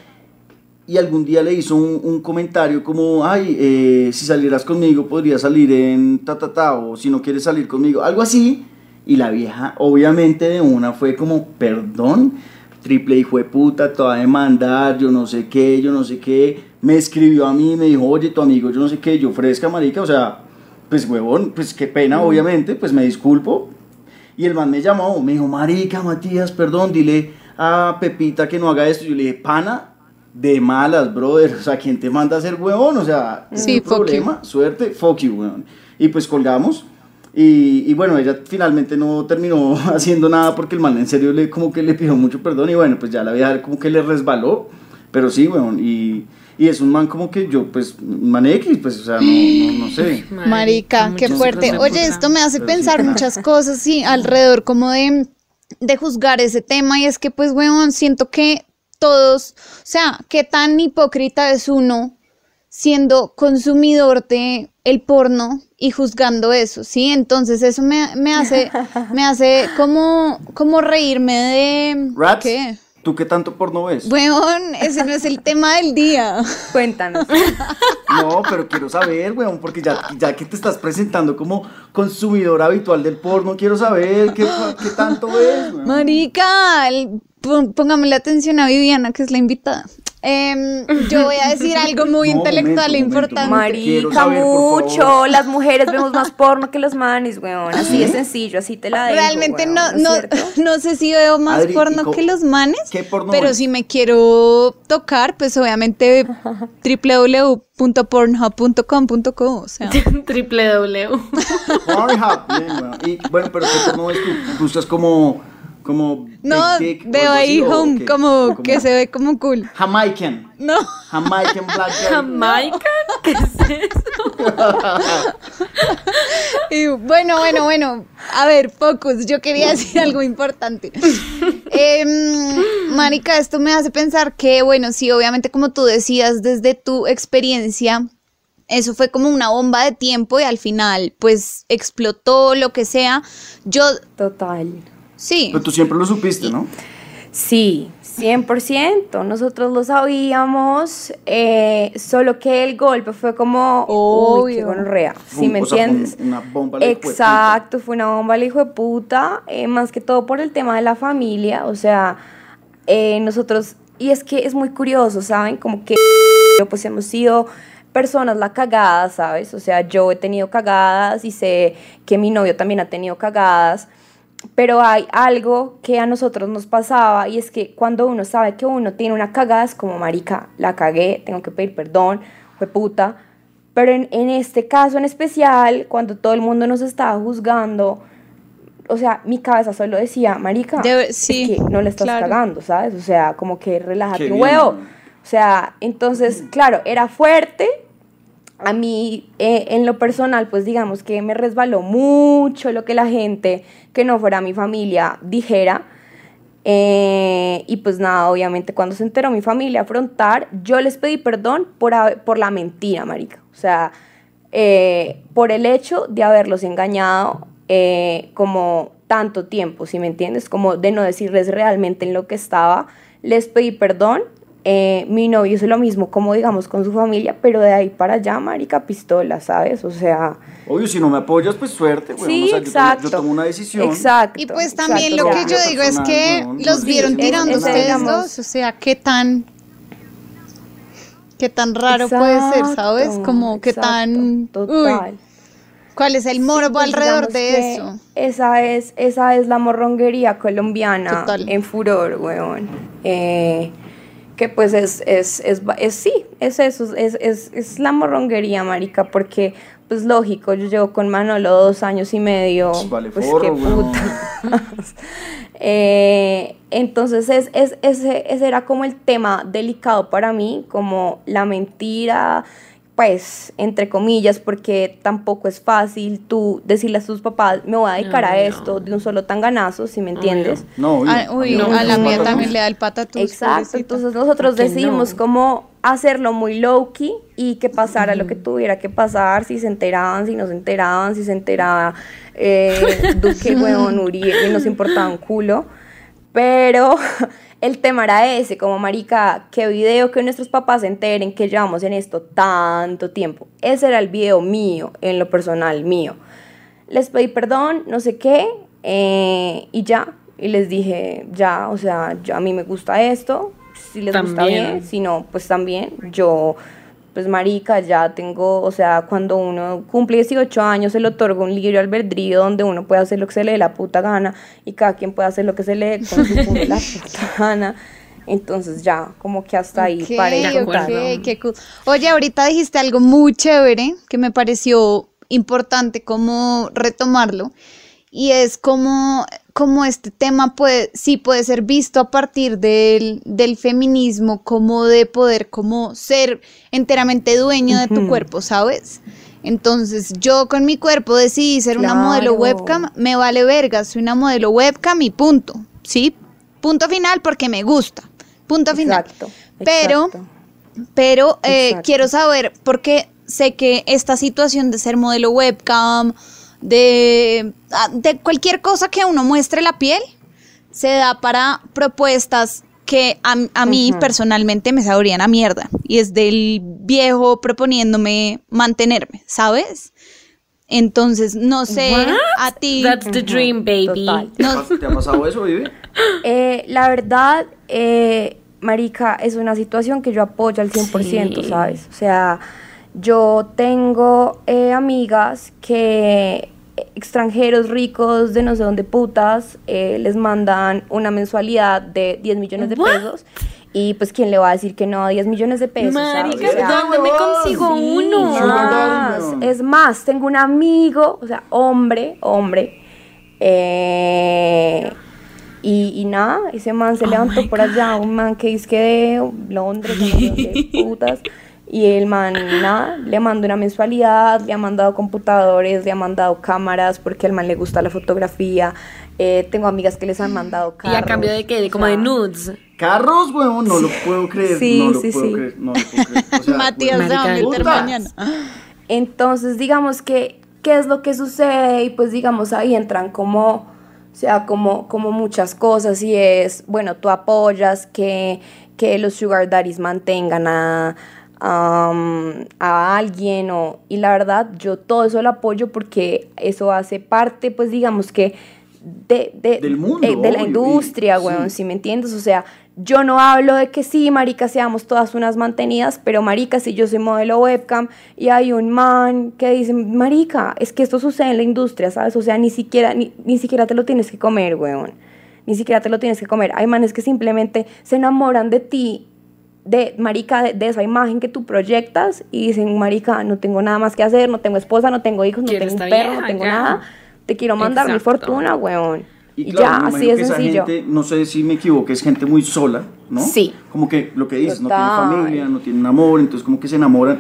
y algún día le hizo un, un comentario como, ay, eh, si salieras conmigo podría salir en ta ta ta, o si no quieres salir conmigo, algo así. Y la vieja, obviamente, de una fue como, perdón, triple hijo de puta, te va a demandar, yo no sé qué, yo no sé qué. Me escribió a mí, me dijo, oye, tu amigo, yo no sé qué, yo fresca, marica, o sea, pues huevón, pues qué pena, obviamente, pues me disculpo, Y el man me llamó, me dijo, marica, Matías, perdón, dile a Pepita que no haga esto. Yo le dije, pana, de malas, brother. [LAUGHS] O sea, ¿quién te manda a ser huevón? O sea, Sí, no problema, suerte, fuck you, weón. Y pues colgamos. Y, y bueno, ella finalmente no terminó [LAUGHS] haciendo nada porque el man en serio le como que le pidió mucho perdón y bueno, pues ya la vieja como que le resbaló. Pero sí, weón, y, y es un man como que yo, pues, man X, pues, o sea, no, no, no sé. Marica, qué fuerte. Oye, esto me hace Pero sí. pensar [LAUGHS] muchas cosas, sí, alrededor como de, de juzgar ese tema y es que pues, weón, siento que todos, o sea, qué tan hipócrita es uno siendo consumidor de el porno y juzgando eso, ¿sí? Entonces eso me, me hace, [LAUGHS] me hace como, como reírme de... Rats, ¿Qué? ¿tú qué tanto porno ves? Weón, ese no es el [LAUGHS] tema del día. Cuéntanos. [LAUGHS] No, pero quiero saber, weón, porque ya, ya que te estás presentando como consumidor habitual del porno, quiero saber qué, qué tanto ves, weón. Marica, el- póngame atención a Viviana, que es la invitada. Em, yo voy a decir [LAUGHS] algo muy No, intelectual e momento, importante. Marica, mucho. Las mujeres vemos más porno que los manes, weón. Así de sencillo, así te la dejo. Realmente weón, no, es no, [LAUGHS] no sé si veo más Adri, ¿y porno que los manes, qué porno pero ves? si me quiero tocar, pues obviamente [LAUGHS] www.pornhub.com.co, o sea. Triple W. Pornhub, bien, weón. Y bueno, pero ¿qué porno ves tú? ¿Buscas como, como No, Big Dick veo así, ahí home como que se ve como cool. Jamaican. No, Jamaican Black [LAUGHS] Girl. Jamaica. ¿Qué es eso? [LAUGHS] Y bueno, bueno, bueno. A ver, focus. Yo quería decir algo importante. Em, Marica, esto me hace pensar que, bueno, sí, obviamente, como tú decías, desde tu experiencia, eso fue como una bomba de tiempo y al final, pues, explotó lo que sea. Yo, Total. Sí. Pero tú siempre lo supiste, ¿no? Sí, 100%. Nosotros lo sabíamos, eh, solo que el golpe fue como, uy, qué Obvio. gonorrea, Fue ¿sí me o sea, entiendes? una bomba la hijo de puta. Exacto, fue una bomba al hijo de puta, eh, más que todo por el tema de la familia, o sea, eh, nosotros, y es que es muy curioso, ¿saben? Como que pues hemos sido personas la cagada, ¿sabes? O sea, yo he tenido cagadas y sé que mi novio también ha tenido cagadas, pero hay algo que a nosotros nos pasaba y es que cuando uno sabe que uno tiene una cagada es como, marica, la cagué, tengo que pedir perdón, fue puta. Pero en, en este caso en especial, cuando todo el mundo nos estaba juzgando, o sea, mi cabeza solo decía, marica, Debe- es sí, que no le estás claro. cagando, ¿sabes? O sea, como que relájate un huevo. O sea, entonces, claro, era fuerte. A mí, eh, en lo personal, pues digamos que me resbaló mucho lo que la gente que no fuera mi familia dijera. Eh, y pues nada, obviamente cuando se enteró mi familia afrontar, yo les pedí perdón por, por la mentira, marica. O sea, eh, por el hecho de haberlos engañado como tanto tiempo, si me entiendes? Como de no decirles realmente en lo que estaba. Les pedí perdón. Eh, mi novio hizo lo mismo, como digamos, con su familia, pero de ahí para allá, marica, pistola, ¿sabes? O sea, Obvio, si no me apoyas, pues suerte, weón. sí, o sea, yo tomo- exacto. Yo, tomo una decisión. Exacto. Y pues también exacto, lo que yo digo es que no, los es vieron tirando es- ustedes digamos- dos, o sea, qué tan qué tan raro puede ser, ¿sabes? Como qué exacto, tan total. uy, ¿cuál es el morbo pues, alrededor de eso? Esa es, esa es la morronguería colombiana Total. en furor, weón. Eh, que pues es, es, es, sí, es eso, es, es, es la morronguería, marica, porque pues lógico, yo llevo con Manolo dos años y medio. Vale, pues forro, qué putas. [LAUGHS] Eh, entonces es, es- ese, ese era como el tema delicado para mí, como la mentira, pues, entre comillas, porque tampoco es fácil tú decirle a tus papás, me voy a dedicar a esto de un solo tanganazo, si me entiendes. No, obvio. Ah, uy, No, a la no, mía no, no. también le da el patatús. Exacto, pobrecita. entonces nosotros ¿Por qué decidimos no? como hacerlo muy low key y que pasara lo que tuviera que pasar, si se enteraban, si no se enteraban, si se enteraba eh, Duque, [LAUGHS] huevón, Uribe, y nos importaba un culo. Pero [LAUGHS] el tema era ese, como marica, qué video que nuestros papás se enteren que llevamos en esto tanto tiempo. Ese era el video mío, en lo personal mío. Les pedí perdón, no sé qué, eh, y ya. Y les dije, ya, o sea, yo, a mí me gusta esto, si les gusta bien, si no, pues también. Yo pues marica, ya tengo, o sea, cuando uno cumple 18 años se le otorga un libre albedrío donde uno puede hacer lo que se le dé la puta gana y cada quien puede hacer lo que se le dé con su puta la [LAUGHS] puta gana. Entonces ya, como que hasta ahí Ok, paré de ok, contar. qué cool. Oye, ahorita dijiste algo muy chévere que me pareció importante como retomarlo y es como, como este tema puede, sí puede ser visto a partir del, del feminismo, como de poder como ser enteramente dueño de tu cuerpo, ¿sabes? Entonces yo con mi cuerpo decidí ser una modelo webcam, me vale verga, soy una modelo webcam y punto, ¿sí? Punto final porque me gusta, punto final. Exacto, Pero exacto. pero eh, quiero saber, porque sé que esta situación de ser modelo webcam, de, ah, de cualquier cosa que uno muestre la piel, se da para propuestas que a, a mí personalmente me sabrían a mierda. Y es del viejo proponiéndome mantenerme, ¿sabes? Entonces, no sé, What? a ti... That's the dream, baby. Total. ¿Te, No. ha, te ha pasado eso, Vivi? [LAUGHS] Eh, la verdad, eh, Marica, es una situación que yo apoyo al 100%, Sí. ¿sabes? O sea, yo tengo eh, amigas que eh, extranjeros ricos de no sé dónde putas eh, les mandan una mensualidad de 10 millones de What? pesos y pues quién le va a decir que no a 10 millones de pesos. Marica, O sea, ¿dónde me consigo Sí, uno? Más. Es más, tengo un amigo, o sea, hombre, hombre, eh, y, y nada, ese man se Oh levantó por allá, un man que es que de Londres, no sé dónde [LAUGHS] putas, y el man, nada, le mandó una mensualidad, le ha mandado computadores, le ha mandado cámaras, porque al man le gusta la fotografía, eh, tengo amigas que les han mandado ¿Y carros. a cambio de qué? De o como sea, de nudes. Carros, weón, no lo puedo creer. Sí, no lo sí, puedo sí. creer. No lo puedo creer. O sea, [LAUGHS] Matías putas. mañana. Entonces, digamos que, ¿qué es lo que sucede? Y pues, digamos, ahí entran como, o sea, como, como muchas cosas y es, bueno, tú apoyas que, que los sugar daddies mantengan a, a alguien o, y la verdad, yo todo eso lo apoyo porque eso hace parte, pues, digamos que de, de- Del mundo, eh, de la industria, sí. weón, si me entiendes? O sea, yo no hablo de que sí, marica, seamos todas unas mantenidas, pero marica, si yo soy modelo webcam y hay un man que dice, marica, es que esto sucede en la industria, ¿sabes? O sea, ni siquiera, ni, ni siquiera te lo tienes que comer, weón. Ni siquiera te lo tienes que comer. Hay manes que simplemente se enamoran de ti, de, marica, de, de esa imagen que tú proyectas y dicen, marica, no tengo nada más que hacer, no tengo esposa, no tengo hijos, no tengo un perro, no tengo ya. nada. Te quiero mandar mi fortuna, weón. Y, Y, claro, ya, así esa sencillo. gente, no sé si me equivoco, es gente muy sola, ¿no? Sí. Como que lo que dices, no tiene familia, no tiene un amor, entonces como que se enamoran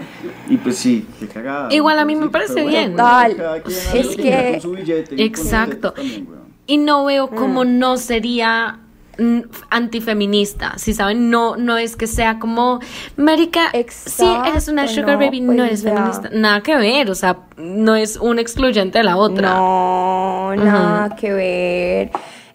y pues sí, qué cagada. Igual a mí me Sí, parece bueno, bien. Total. Es que- billete y Exacto. billete también. Y no veo Mm. cómo no sería mm, antifeminista, si saben, no, no es que sea como, marica, si eres una Exacto, sugar no, baby, pues no eres ya. feminista, nada que ver, o sea, no es un excluyente de la otra. No, nada que ver.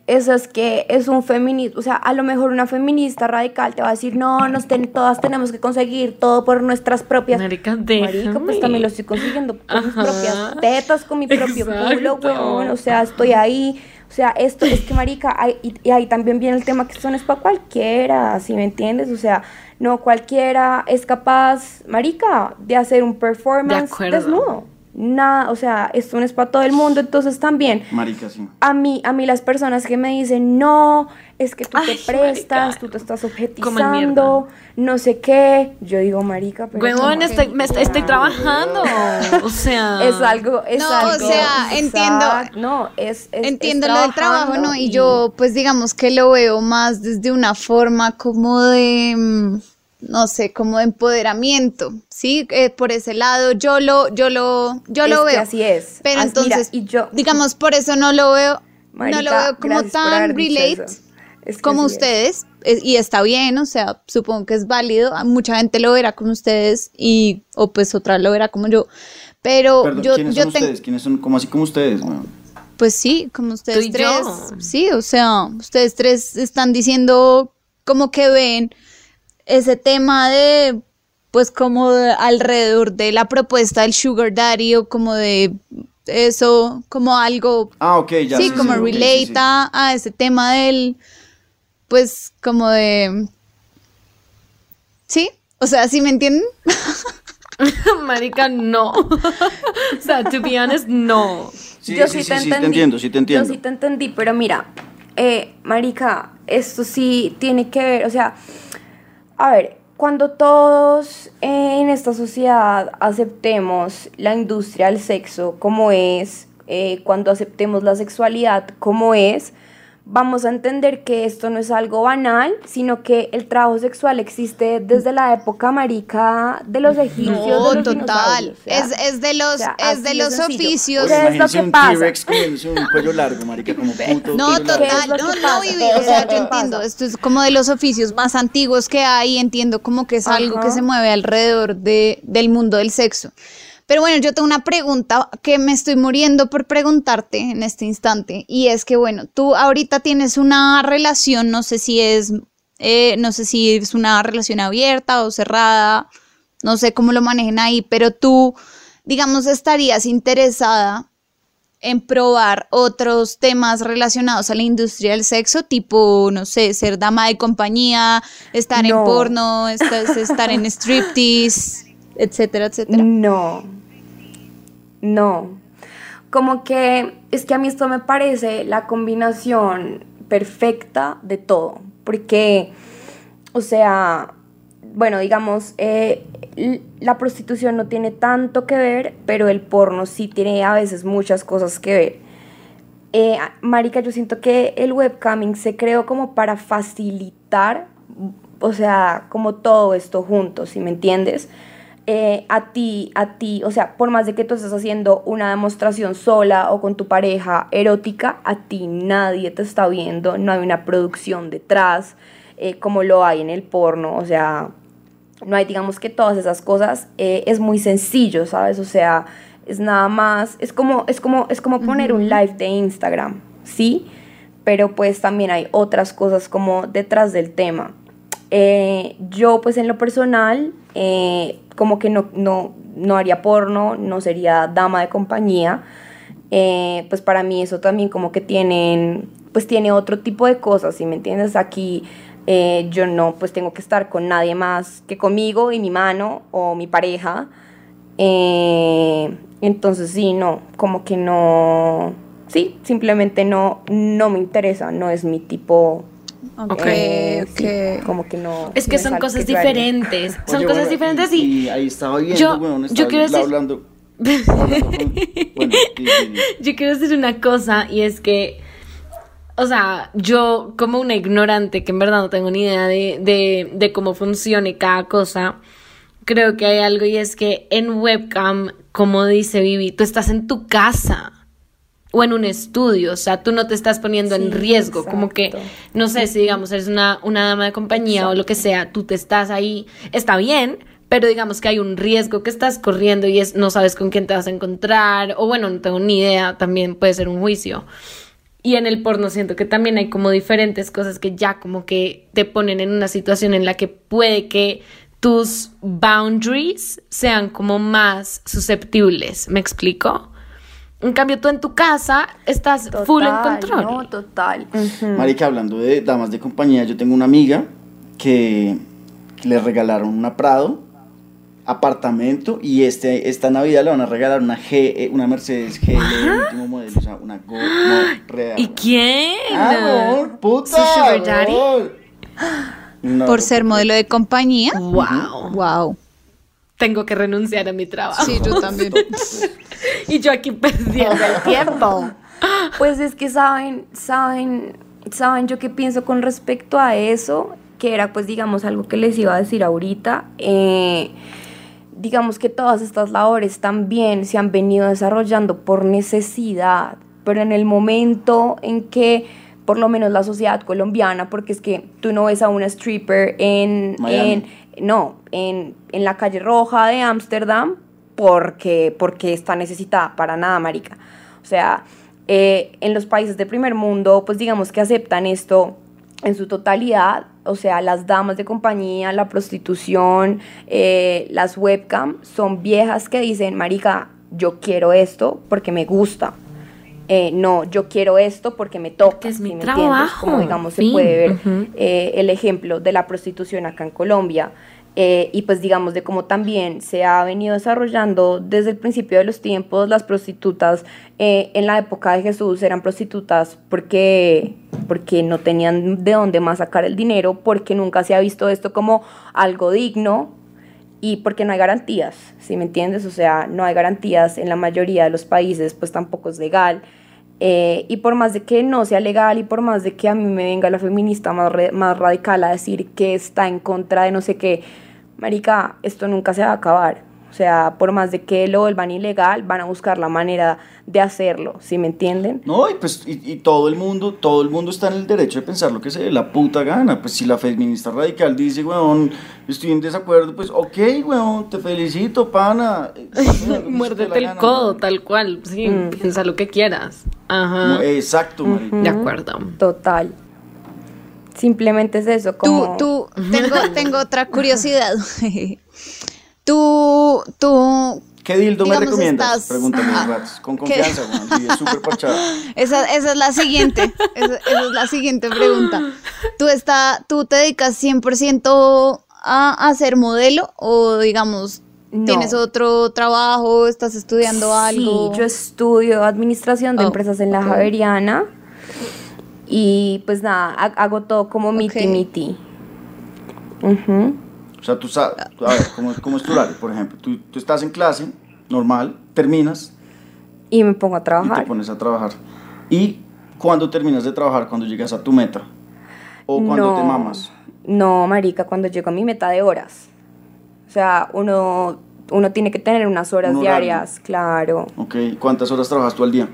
Eso es que es un feminista, o sea, a lo mejor una feminista radical te va a decir, no, nos ten- todas tenemos que conseguir todo por nuestras propias... Marica, Marica, pues también lo estoy consiguiendo con mis propias tetas, con mi propio culo, Exacto. weón, o sea, estoy ahí, sea, esto es que, marica, hay- y, y ahí también viene el tema que esto no es para cualquiera, ¿sí me entiendes? O sea, no cualquiera es capaz, marica, de hacer un performance desnudo. Nada, o sea, esto no es para todo el mundo, entonces también Marica, sí. a mí, a mí las personas que me dicen, no, es que tú Ay, te prestas, marica. tú te estás objetizando, no sé qué, yo digo, marica, pero... Huevón, ¿cómo estoy, me estoy, estoy trabajando, o sea... Es algo, es No, o algo. sea, entiendo- No, es, es Entiendo es lo del trabajo, ¿no? Y yo, pues digamos que lo veo más desde una forma como de, mm, no sé, como de empoderamiento, ¿sí? Eh, por ese lado yo lo, yo lo, yo lo que veo. así es. Pero As- mira, entonces, y yo- digamos, por eso no lo veo, no lo veo como tan relate eso. Es que como es. ustedes, eh, y está bien, o sea, supongo que es válido, mucha gente lo verá como ustedes y, o pues otra lo verá como yo, pero Perdón, yo, ¿quiénes yo son tengo... ustedes? ¿Quiénes son como así como ustedes, weón? Pues sí, como ustedes tres. yo. Sí, o sea, ustedes tres están diciendo como que ven ese tema de, pues como de alrededor de la propuesta del Sugar Daddy o como de eso, como algo, Ah, ok, ya. sí, como sí, relate sí. A, a ese tema del, pues como de, sí, o sea, ¿sí me entienden? [LAUGHS] Marica, no. [LAUGHS] o sea, to be honest, no. Sí, yo sí, sí, sí, te sí, te entendí. entiendo, sí te entiendo. Yo sí te entendí, pero mira, eh, Marica, esto sí tiene que ver, o sea, a ver, cuando todos en esta sociedad aceptemos la industria del sexo como es, eh, cuando aceptemos la sexualidad como es, vamos a entender que esto no es algo banal, sino que el trabajo sexual existe desde la época marica de los egipcios. No, de los total. dinosaurios, o sea, es, es de los, o sea, es de los sencillo. oficios. O sea, es lo que un pasa. T-Rex comiéndose un cuello largo, marica, como [LAUGHS] puto. No, cuello largo. ¿Qué es total, no, no, o sea, yo entiendo, esto es como de los oficios más antiguos que hay, entiendo como que es algo que se mueve alrededor de, del mundo del sexo. Pero bueno, yo tengo una pregunta que me estoy muriendo por preguntarte en este instante, y es que, bueno, tú ahorita tienes una relación, no sé si es, eh, no sé si es una relación abierta o cerrada, no sé cómo lo manejen ahí, pero tú, digamos, estarías interesada en probar otros temas relacionados a la industria del sexo, tipo, no sé, ser dama de compañía, estar en No. porno, estar, estar en [LAUGHS] striptease, etcétera, etcétera. No, no. Como que es que a mí esto me parece la combinación perfecta de todo, porque, o sea, bueno, digamos, eh, la prostitución no tiene tanto que ver, pero el porno sí tiene a veces muchas cosas que ver. Eh, marica, yo siento que el webcamming se creó como para facilitar, o sea, como todo esto junto, si me entiendes? Eh, a ti, a ti, o sea, por más de que tú estés haciendo una demostración sola o con tu pareja erótica, a ti nadie te está viendo, no hay una producción detrás, eh, como lo hay en el porno, o sea, no hay, digamos que todas esas cosas, eh, es muy sencillo, ¿sabes? O sea, es nada más, es como, es como, es como poner un live de Instagram, ¿sí? Pero pues también hay otras cosas como detrás del tema. Eh, yo pues en lo personal, eh, como que no, no, no haría porno, no sería dama de compañía, eh, pues para mí eso también como que tienen, pues tiene otro tipo de cosas, ¿sí me entiendes? Aquí yo no pues tengo que estar con nadie más que conmigo y mi mano o mi pareja. Entonces sí, no, como que no, sí, simplemente no, no me interesa, no es mi tipo. Ok, eh, sí, como que no. Es que no son cosas que yo diferentes. Son cosas bueno, diferentes y, y, y ahí estaba viendo, Yo- yo estaba quiero decir- hablando. con- [LAUGHS] bueno, yo quiero decir una cosa y es que, o sea, yo como una ignorante que en verdad no tengo ni idea de, de, de cómo funcione cada cosa, creo que hay algo y es que en webcam, como dice Vivi, tú estás en tu casa o en un estudio, o sea, tú no te estás poniendo en Sí, riesgo, como que, exacto. no sé, si digamos eres una, una dama de compañía o lo que sea, tú te estás ahí, está bien, pero digamos que hay un riesgo que estás corriendo y es no sabes con quién te vas a encontrar, o bueno, no tengo ni idea, también puede ser un juicio. Y en el porno siento que también hay como diferentes cosas que ya como que te ponen en una situación en la que puede que tus boundaries sean como más susceptibles, ¿me explico? En cambio, tú en tu casa estás full en control. No, total. Marica, hablando de damas de compañía, yo tengo una amiga que, le regalaron una Prado apartamento y este esta Navidad le van a regalar una G, eh, una Mercedes GL último modelo, o sea, una Go no real. ¿Y quién? Ah, amor, puta. ¿Su sugar daddy? amor. No, Por ser modelo de compañía. Wow. Wow. Tengo que renunciar a mi trabajo. Sí, yo también. [LAUGHS] Y yo aquí perdiendo el tiempo. Pues es que saben, saben, saben yo qué pienso con respecto a eso, que era pues digamos algo que les iba a decir ahorita. eh, digamos que todas estas labores también se han venido desarrollando por necesidad, pero en el momento en que por lo menos la sociedad colombiana, porque es que tú no ves a una stripper en, Miami. en no, en, en la calle roja de Ámsterdam porque, porque está necesitada para nada, marica. O sea, eh, en los países de primer mundo, pues digamos que aceptan esto en su totalidad, o sea, las damas de compañía, la prostitución, eh, las webcam, son viejas que dicen, marica, yo quiero esto porque me gusta. Eh, no, yo quiero esto porque me toca. es mi ¿sí me trabajo, entiendes? Como digamos se puede ver eh, el ejemplo de la prostitución acá en Colombia. eh, y pues digamos de cómo también se ha venido desarrollando desde el principio de los tiempos las prostitutas eh, en la época de Jesús eran prostitutas porque, porque no tenían de dónde más sacar el dinero, porque nunca se ha visto esto como algo digno y porque no hay garantías, ¿sí me entiendes? O sea, no hay garantías en la mayoría de los países, pues tampoco es legal. Eh, y por más de que no sea legal y por más de que a mí me venga la feminista más, más radical a decir que está en contra de no sé qué, marica, esto nunca se va a acabar. O sea, por más de que lo vuelvan ilegal, van a buscar la manera de hacerlo, ¿sí me entienden? No, y pues y, y todo el mundo, todo el mundo está en el derecho de pensar lo que se dé la puta gana. Pues si la feminista radical dice, weón, estoy en desacuerdo, pues ok, weón, te felicito, pana. [LAUGHS] Muérdete el gana, codo, tal cual. Sí, piensa lo que quieras. Ajá. No, exacto, marica. De acuerdo. Total. Simplemente es eso, Tú, como... tú, tengo, [LAUGHS] tengo otra curiosidad. [LAUGHS] tú, tú, ¿Qué dildo me recomiendas? estás- Pregúntame, Ah. Con confianza, es súper parchada. [LAUGHS] esa, esa es la siguiente, esa, esa es la siguiente pregunta. ¿Tú, está, tú te dedicas 100% a, a ser modelo o digamos, No. tienes otro trabajo, estás estudiando algo? Sí, yo estudio administración de Oh, empresas en la. Javeriana y pues nada, ha- hago todo como miti Ok. miti. Ujú. O sea, tú sabes, a ver, ¿cómo, cómo es tu horario? Por ejemplo, tú, tú estás en clase, normal, terminas Y me pongo a y te trabajar. pones a trabajar. ¿Y cuándo terminas de trabajar? Cuando llegas a tu meta. ¿O cuando te mamas? No, marica, cuando llego a mi meta de horas. O sea, uno, uno tiene que tener unas horas Un diarias, claro. Ok, ¿cuántas horas trabajas tú al día?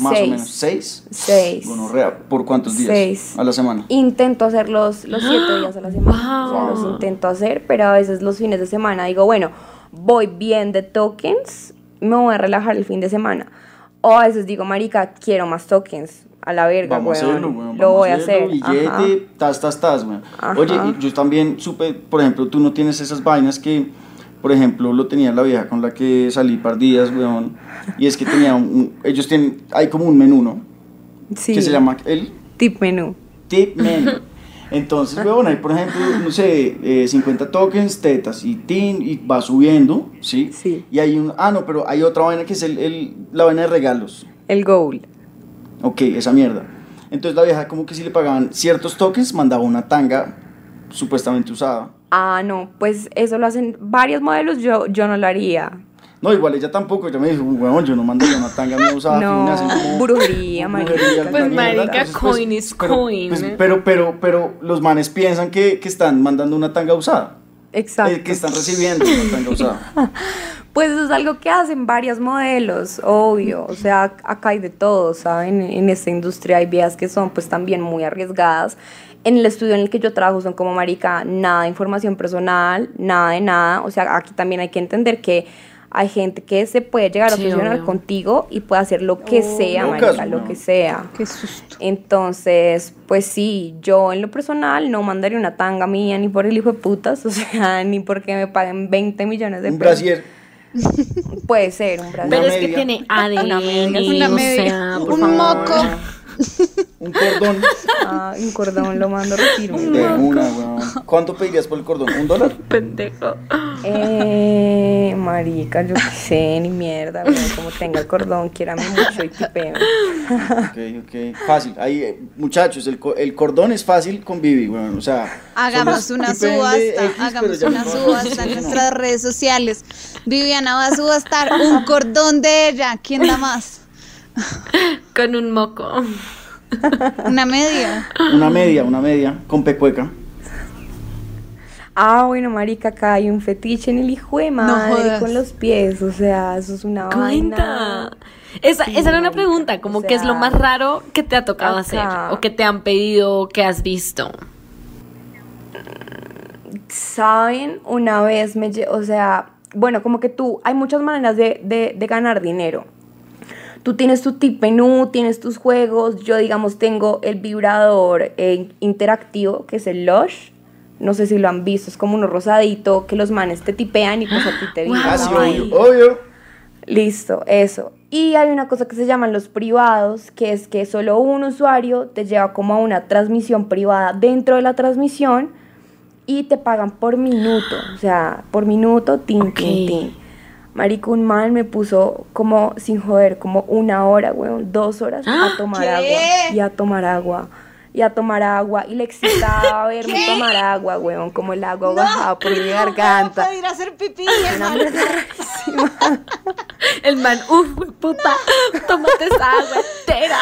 Más Seis. o menos. ¿Seis? Seis. Bueno, rea, ¿por cuántos días? Seis. A la semana. Intento hacer los, los siete días a la semana. O sea, Wow. los intento hacer, pero a veces los fines de semana digo, bueno, voy bien de tokens, me voy a relajar el fin de semana. O a veces digo, marica, quiero más tokens. A la verga, Vamos a weón. hacerlo, weón. Lo vamos voy a hacer. Ajá. Billete, tas, tas, tas, weón. Ajá. Oye, yo también supe, por ejemplo, tú no tienes esas vainas que, por ejemplo, lo tenía la vieja con la que salí par días, weón. Y es que tenía un, un- ellos tienen, hay como un menú, ¿no? Sí. Que se llama el Tip menú. tip menu. Entonces, weón, hay por ejemplo, no sé, eh, 50 tokens, tetas y tin, y va subiendo, ¿sí? Sí. Y hay un, ah, no, pero hay otra vaina que es el, el- la vaina de regalos. El goal. Ok, esa mierda. Entonces la vieja como que si le pagaban ciertos tokens, mandaba una tanga supuestamente usada. Ah, no, pues eso lo hacen varios modelos, yo, yo no lo haría. No, igual ella tampoco, ella me dijo, weón, yo no mandaría una tanga mía usada. No, me hacen como brujería, marica. Pues, marica, coin is pero, coin, pues, pero, pero, pero los manes piensan que, que están mandando una tanga usada. Exacto. Eh, que están recibiendo una tanga usada. [LAUGHS] Pues eso es algo que hacen varios modelos, obvio. O sea, acá hay de todo, ¿saben? En esta industria hay vías que son pues también muy arriesgadas. En el estudio en el que yo trabajo son como marica, nada de información personal, nada de nada. O sea, aquí también hay que entender que hay gente que se puede llegar a Sí, obsesionar obvio. contigo y puede hacer lo que sea, Locas, marica, lo que sea. Qué susto. Entonces, pues sí, yo en lo personal no mandaría una tanga mía ni por el hijo de putas, [LAUGHS] o sea, ni porque me paguen 20 millones de Un pesos. brasier. Puede ser un brasier. Pero es que tiene ADN, [LAUGHS] Una media, Una o media, sea, por un favor. moco. Un cordón. Ah, un cordón lo mando a retiro. De una, weón. ¿Cuánto pedirías por el cordón? ¿Un dólar? Pendejo. Eh, marica, yo qué sé, ni mierda, weón, como tenga el cordón, quiérame mucho y tipeo. Ok, ok. Fácil. Ahí, eh, muchachos, el, co- el cordón es fácil con Vivi, weón. O sea. Hagamos una subasta, X, pero hagamos ya una no- subasta en nuestras redes sociales. Viviana va a subastar un cordón de ella. ¿Quién da más? [LAUGHS] Con un moco. [LAUGHS] Una media. Una media, una media, con pecueca. Ah, bueno, marica, acá hay un fetiche en el hijo de madre jodas. con los pies, o sea, eso es una Cuenta. vaina. Esa, Sí, esa era una pregunta, como o qué es lo sea, más raro que te ha tocado hacer o que te han pedido o que has visto. Saben, una vez me, o sea, bueno, como que tú, hay muchas maneras de, de, de ganar dinero. Tú tienes tu tip menú, tienes tus juegos. Yo, digamos, tengo el vibrador eh, interactivo, que es el Lush. No sé si lo han visto, es como uno rosadito que los manes te tipean y pues a ti te [GASPS] vibra. Ah, obvio, obvio. Listo, eso. Y hay una cosa que se llaman los privados, que es que solo un usuario te lleva como a una transmisión privada dentro de la transmisión y te pagan por minuto, o sea, por minuto, tin, tin, tin. Marico, un man me puso como, sin joder, como una hora, weón, dos horas ¡Ah! a tomar ¿Qué? agua y a tomar agua y a tomar agua y le excitaba [LAUGHS] verme tomar agua, weón, como el agua bajaba por mi garganta. ir a hacer pipí, Una. [LAUGHS] El man, uff, puta, tómate esa agua [LAUGHS] entera.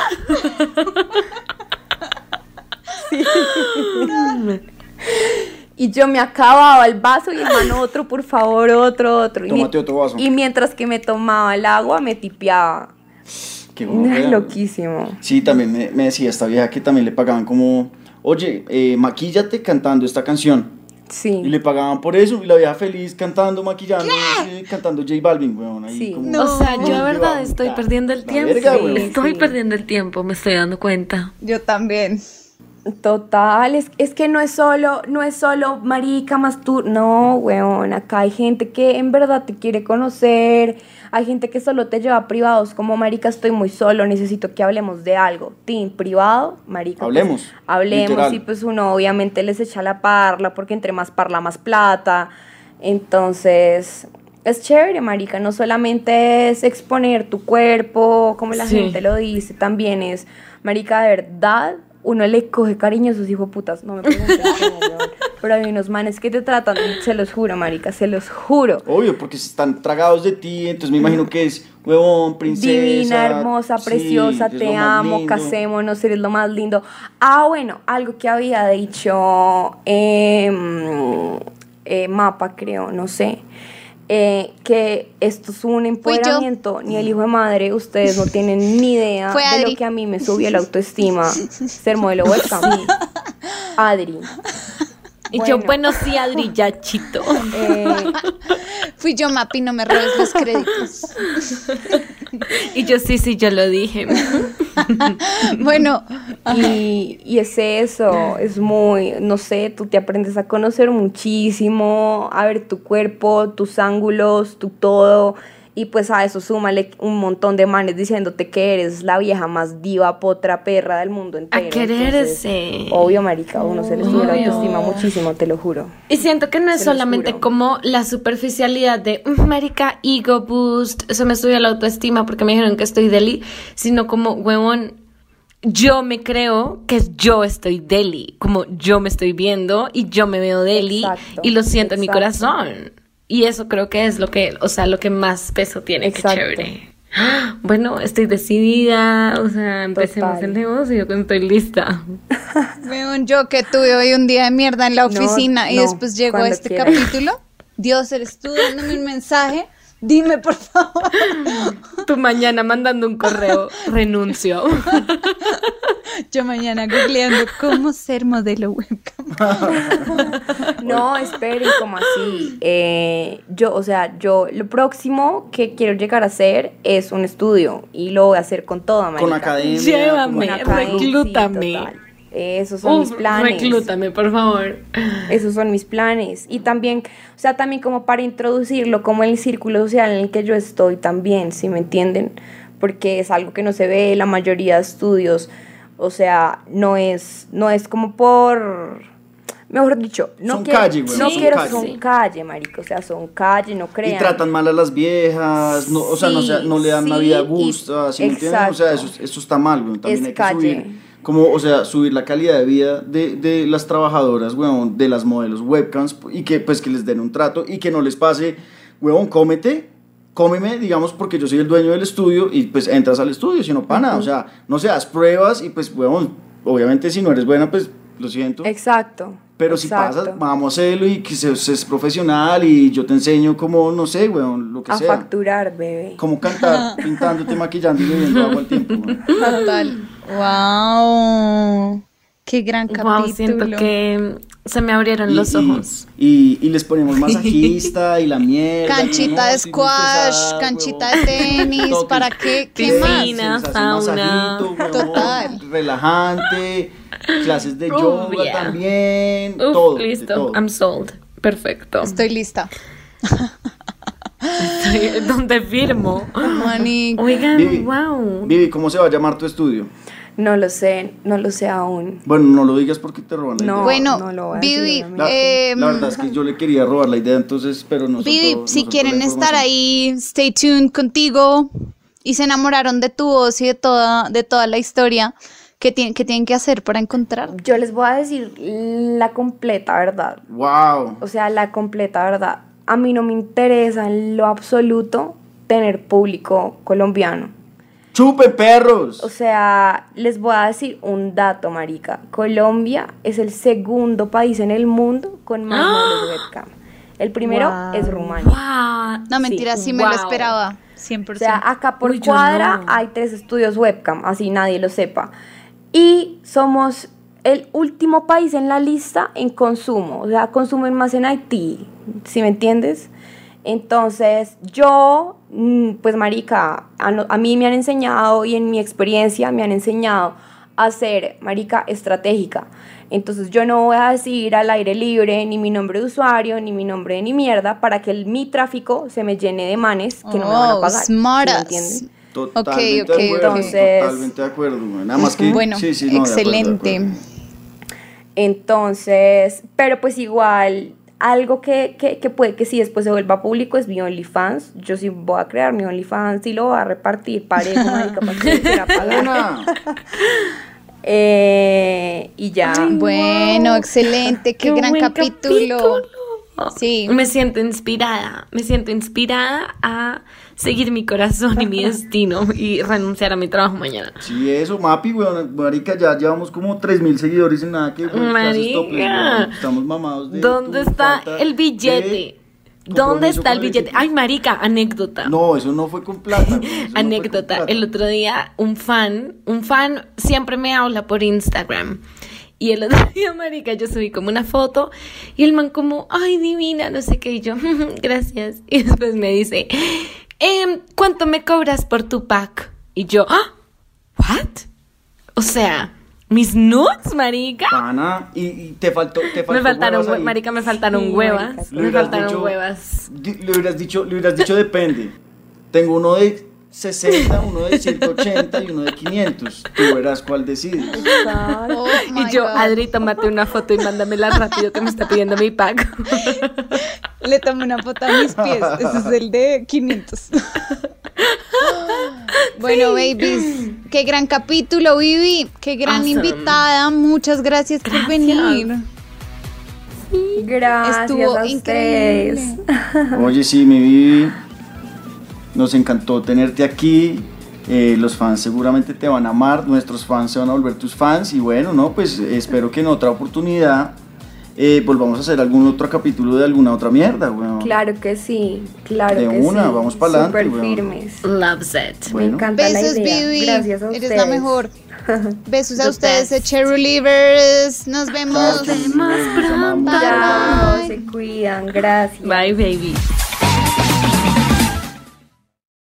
Y yo me acababa el vaso y el man otro, por favor, otro, otro. Y Tómate otro vaso. Y mientras que me tomaba el agua, me tipeaba. Qué gonorrea. [LAUGHS] Loquísimo. Sí, también me, me decía esta vieja que también le pagaban como, oye, eh, maquíllate cantando esta canción. Sí. Y le pagaban por eso, y la vieja feliz cantando, maquillando, eh, cantando J Balvin, weón. Ahí Sí. como- No. O sea, yo de verdad estoy perdiendo el tiempo. verga, Sí. Estoy Sí. perdiendo el tiempo, me estoy dando cuenta. Yo también. Total, es, es que no es solo, no es solo marica más tú, no, weón, acá hay gente que en verdad te quiere conocer, hay gente que solo te lleva a privados, como marica estoy muy solo, necesito que hablemos de algo, team, privado, marica. pues, Hablemos, hablemos literal. y pues uno obviamente les echa la parla, porque entre más parla más plata, entonces... Es chévere, marica, no solamente es exponer tu cuerpo, como la Sí. gente lo dice, también es, marica, de verdad, uno le coge cariño a sus hijos putas, no me pregunten cómo, [LAUGHS] weón. pero hay unos manes que te tratan, se los juro, marica, se los juro. Obvio, porque están tragados de ti, entonces me imagino que es huevón, princesa. Divina, hermosa, preciosa, te amo, casémonos, eres lo más lindo. Ah, bueno, algo que había dicho em, eh, Mapa, creo, no sé. Eh, que esto es un empoderamiento, ni el hijo de madre, ustedes no tienen ni idea Fue de Adri. lo que a mí me subió la autoestima ser modelo webcam. [LAUGHS] Adri. Y yo, Bueno. bueno, sí, Adri, [LAUGHS] ya chito. Eh, Fui yo, Mapi, no me robes los créditos. Y yo, sí, sí, yo lo dije. [LAUGHS] Bueno, Y, y es eso, es muy, no sé, tú te aprendes a conocer muchísimo, a ver tu cuerpo, tus ángulos, tu todo. Y pues a eso súmale un montón de manes diciéndote que eres la vieja más diva, potra, perra del mundo entero. quererse. Entonces, obvio, marica, a uno se le sube la autoestima muchísimo, te lo juro. Y siento que no es Se solamente como la superficialidad de "Mm, marica, ego boost, eso me subió la autoestima porque me dijeron que estoy deli, sino como, huevón, yo me creo que yo estoy deli, como yo me estoy viendo y yo me veo deli Exacto, y lo siento en mi corazón. Y eso creo que es lo que, o sea, lo que más peso tiene, que Exacto. chévere. [GASPS] Bueno, estoy decidida, o sea, empecemos Total. el negocio, que estoy lista. [LAUGHS] weón, yo que tuve hoy un día de mierda en la No, oficina y no, después llegó este quieras. capítulo. Dios, eres tú dándome un mensaje. Dime, por favor. [LAUGHS] Tu mañana mandando un correo, renuncio. [LAUGHS] Yo mañana googleando cómo ser modelo webcam. [LAUGHS] No, esperen, como así. Eh, yo, o sea, yo lo próximo que quiero llegar a hacer es un estudio y lo voy a hacer con toda Con marica. academia. Llévame, con- academia, sí, reclútame. Esos son mis planes. reclútame, por favor. Esos son mis planes. Y también, o sea, también como para introducirlo como el círculo social en el que yo estoy también, si me entienden? Porque es algo que no se ve en la mayoría de estudios. O sea, no es, no es como por... Mejor dicho, no Son quiero, calle, güey, no son quiero, calle. son calle, marico, o sea, son calle, no crean. Y tratan mal a las viejas, no, o sea, no, se- no le dan una Sí, vida sí, gusta, ¿sí me entienden? O sea, eso, eso está mal, güey. También Es hay que calle. subir, como, o sea, subir la calidad de vida de, de las trabajadoras, weón, de las modelos webcams, y que, pues, que les den un trato y que no les pase, weón, cómete, cómeme, digamos, porque yo soy el dueño del estudio y, pues, entras al estudio, si no, pana, o sea, no seas pruebas y, pues, weón, obviamente si no eres buena, pues, lo siento. Exacto. Pero si exacto. pasas, vamos a hacerlo y que se, se es profesional y yo te enseño como, no sé, weón, lo que A sea. facturar, bebé. Cómo cantar, [LAUGHS] pintándote, maquillando y bebiendo agua al tiempo, weón. Total. Wow. Qué gran capítulo. Wow, siento que se me abrieron Y- los ojos. Y, y les ponemos masajista [LAUGHS] y la mierda. Canchita de squash, canchita estresar, de tenis. ¿para qué? ¿Qué más? Sauna. masajito. Relajante, clases de yoga yeah. también, Uf, todo. listo, todo. I'm sold. Perfecto. Estoy lista. [LAUGHS] Estoy- ¿Dónde firmo? Manic. Oigan, Vivi, wow. Vivi, ¿cómo se va a llamar tu estudio? No lo sé, no lo sé aún. Bueno, no lo digas porque te roban la No. idea. Bueno, no lo voy a decir, Vivi, obviamente. La, eh, la verdad es que yo le quería robar la idea, entonces, pero no Vivi, si quieren estar ahí, stay tuned contigo y se enamoraron de tu voz y de toda, de toda la historia, ¿qué tienen, qué tienen que hacer para encontrar? Yo les voy a decir la completa verdad. ¡Wow! O sea, la completa verdad. A mí no me interesa en lo absoluto tener público colombiano. ¡Chupe perros! O sea, les voy a decir un dato, marica. Colombia es el segundo país en el mundo con más modelos webcam. El primero Wow. es Rumania. Wow. No, mentira, sí, me lo esperaba, 100%. O sea, acá por Uy, cuadra no. hay tres estudios webcam, así nadie lo sepa. Y somos el último país en la lista en consumo. O sea, consumen más en Haití, ¿sí me entiendes? Entonces, yo, mm, pues marica, a, no- a mí me han enseñado y en mi experiencia me han enseñado a ser, marica, estratégica. Entonces, yo no voy a decir al aire libre ni mi nombre de usuario, ni mi nombre de ni mierda, para que el- mi tráfico se me llene de manes que no me van a Oh, pagar. ¿sí? Totalmente ok, de acuerdo, entonces- totalmente de acuerdo. Nada más que... bueno, sí, sí, no, de acuerdo, de excelente. acuerdo. Entonces, pero pues igual, algo que, que, que puede que sí después se vuelva público es mi OnlyFans. Yo sí voy a crear mi OnlyFans y lo voy a repartir parejo, marica, para que quiera pagar. Eh, y ya. Bueno, excelente, qué, gran buen capítulo. Sí. Me siento inspirada, me siento inspirada a seguir mi corazón y mi [LAUGHS] destino y renunciar a mi trabajo mañana. Sí, eso, Mapi, weón. Marica, ya llevamos como 3000 seguidores en nada que, weón, Marica. weón. Estamos mamados de ¿Dónde está el billete? de ¿Dónde está el billete? Ay, marica, anécdota. No, eso no fue con plata. no con Anécdota, plata. el otro día un fan, un fan siempre me habla por Instagram. Y el otro [LAUGHS] día, marica, yo subí como una foto y el man como, ay, divina, no sé qué, y yo, [LAUGHS] gracias. Y después me dice, "Em, ¿cuánto me cobras por tu pack? Y yo, ah, ¿what? O sea, mis nudes, marica. Pana, y, y te faltó, te faltó Me faltaron, huevas marica, me faltaron Sí, huevas. marica, Me faltaron dicho- huevas. Le hubieras dicho, le hubieras dicho depende. Tengo uno de 60, uno de 180 y uno de 500. Tú verás cuál decides. Oh Y yo, God. Adri, tómate una foto y mándamela rápido que me está pidiendo mi pack. Le tomé una foto a mis pies. Ese es el de 500. bueno, babies, qué gran capítulo, Vivi. Qué gran Awesome. invitada. Muchas gracias, por venir. Gracias Estuvo a increíble. ustedes. Oye, sí, mi Vivi, nos encantó tenerte aquí. Eh, los fans seguramente te van a amar, nuestros fans se van a volver tus fans y bueno, no, pues espero que en otra oportunidad eh, volvamos a hacer algún otro capítulo de alguna otra mierda, weón. Claro que sí, claro De que una, sí. vamos pa'lante, Súper weón. firmes. Loves it. Bueno. Me encanta la Besos, idea. Vivi. Gracias a Eres ustedes. la mejor. [LAUGHS] Besos a ustedes. Cherry Livers. Nos vemos. Chao, vemos pronto. Bye. se cuidan, gracias. Bye, baby.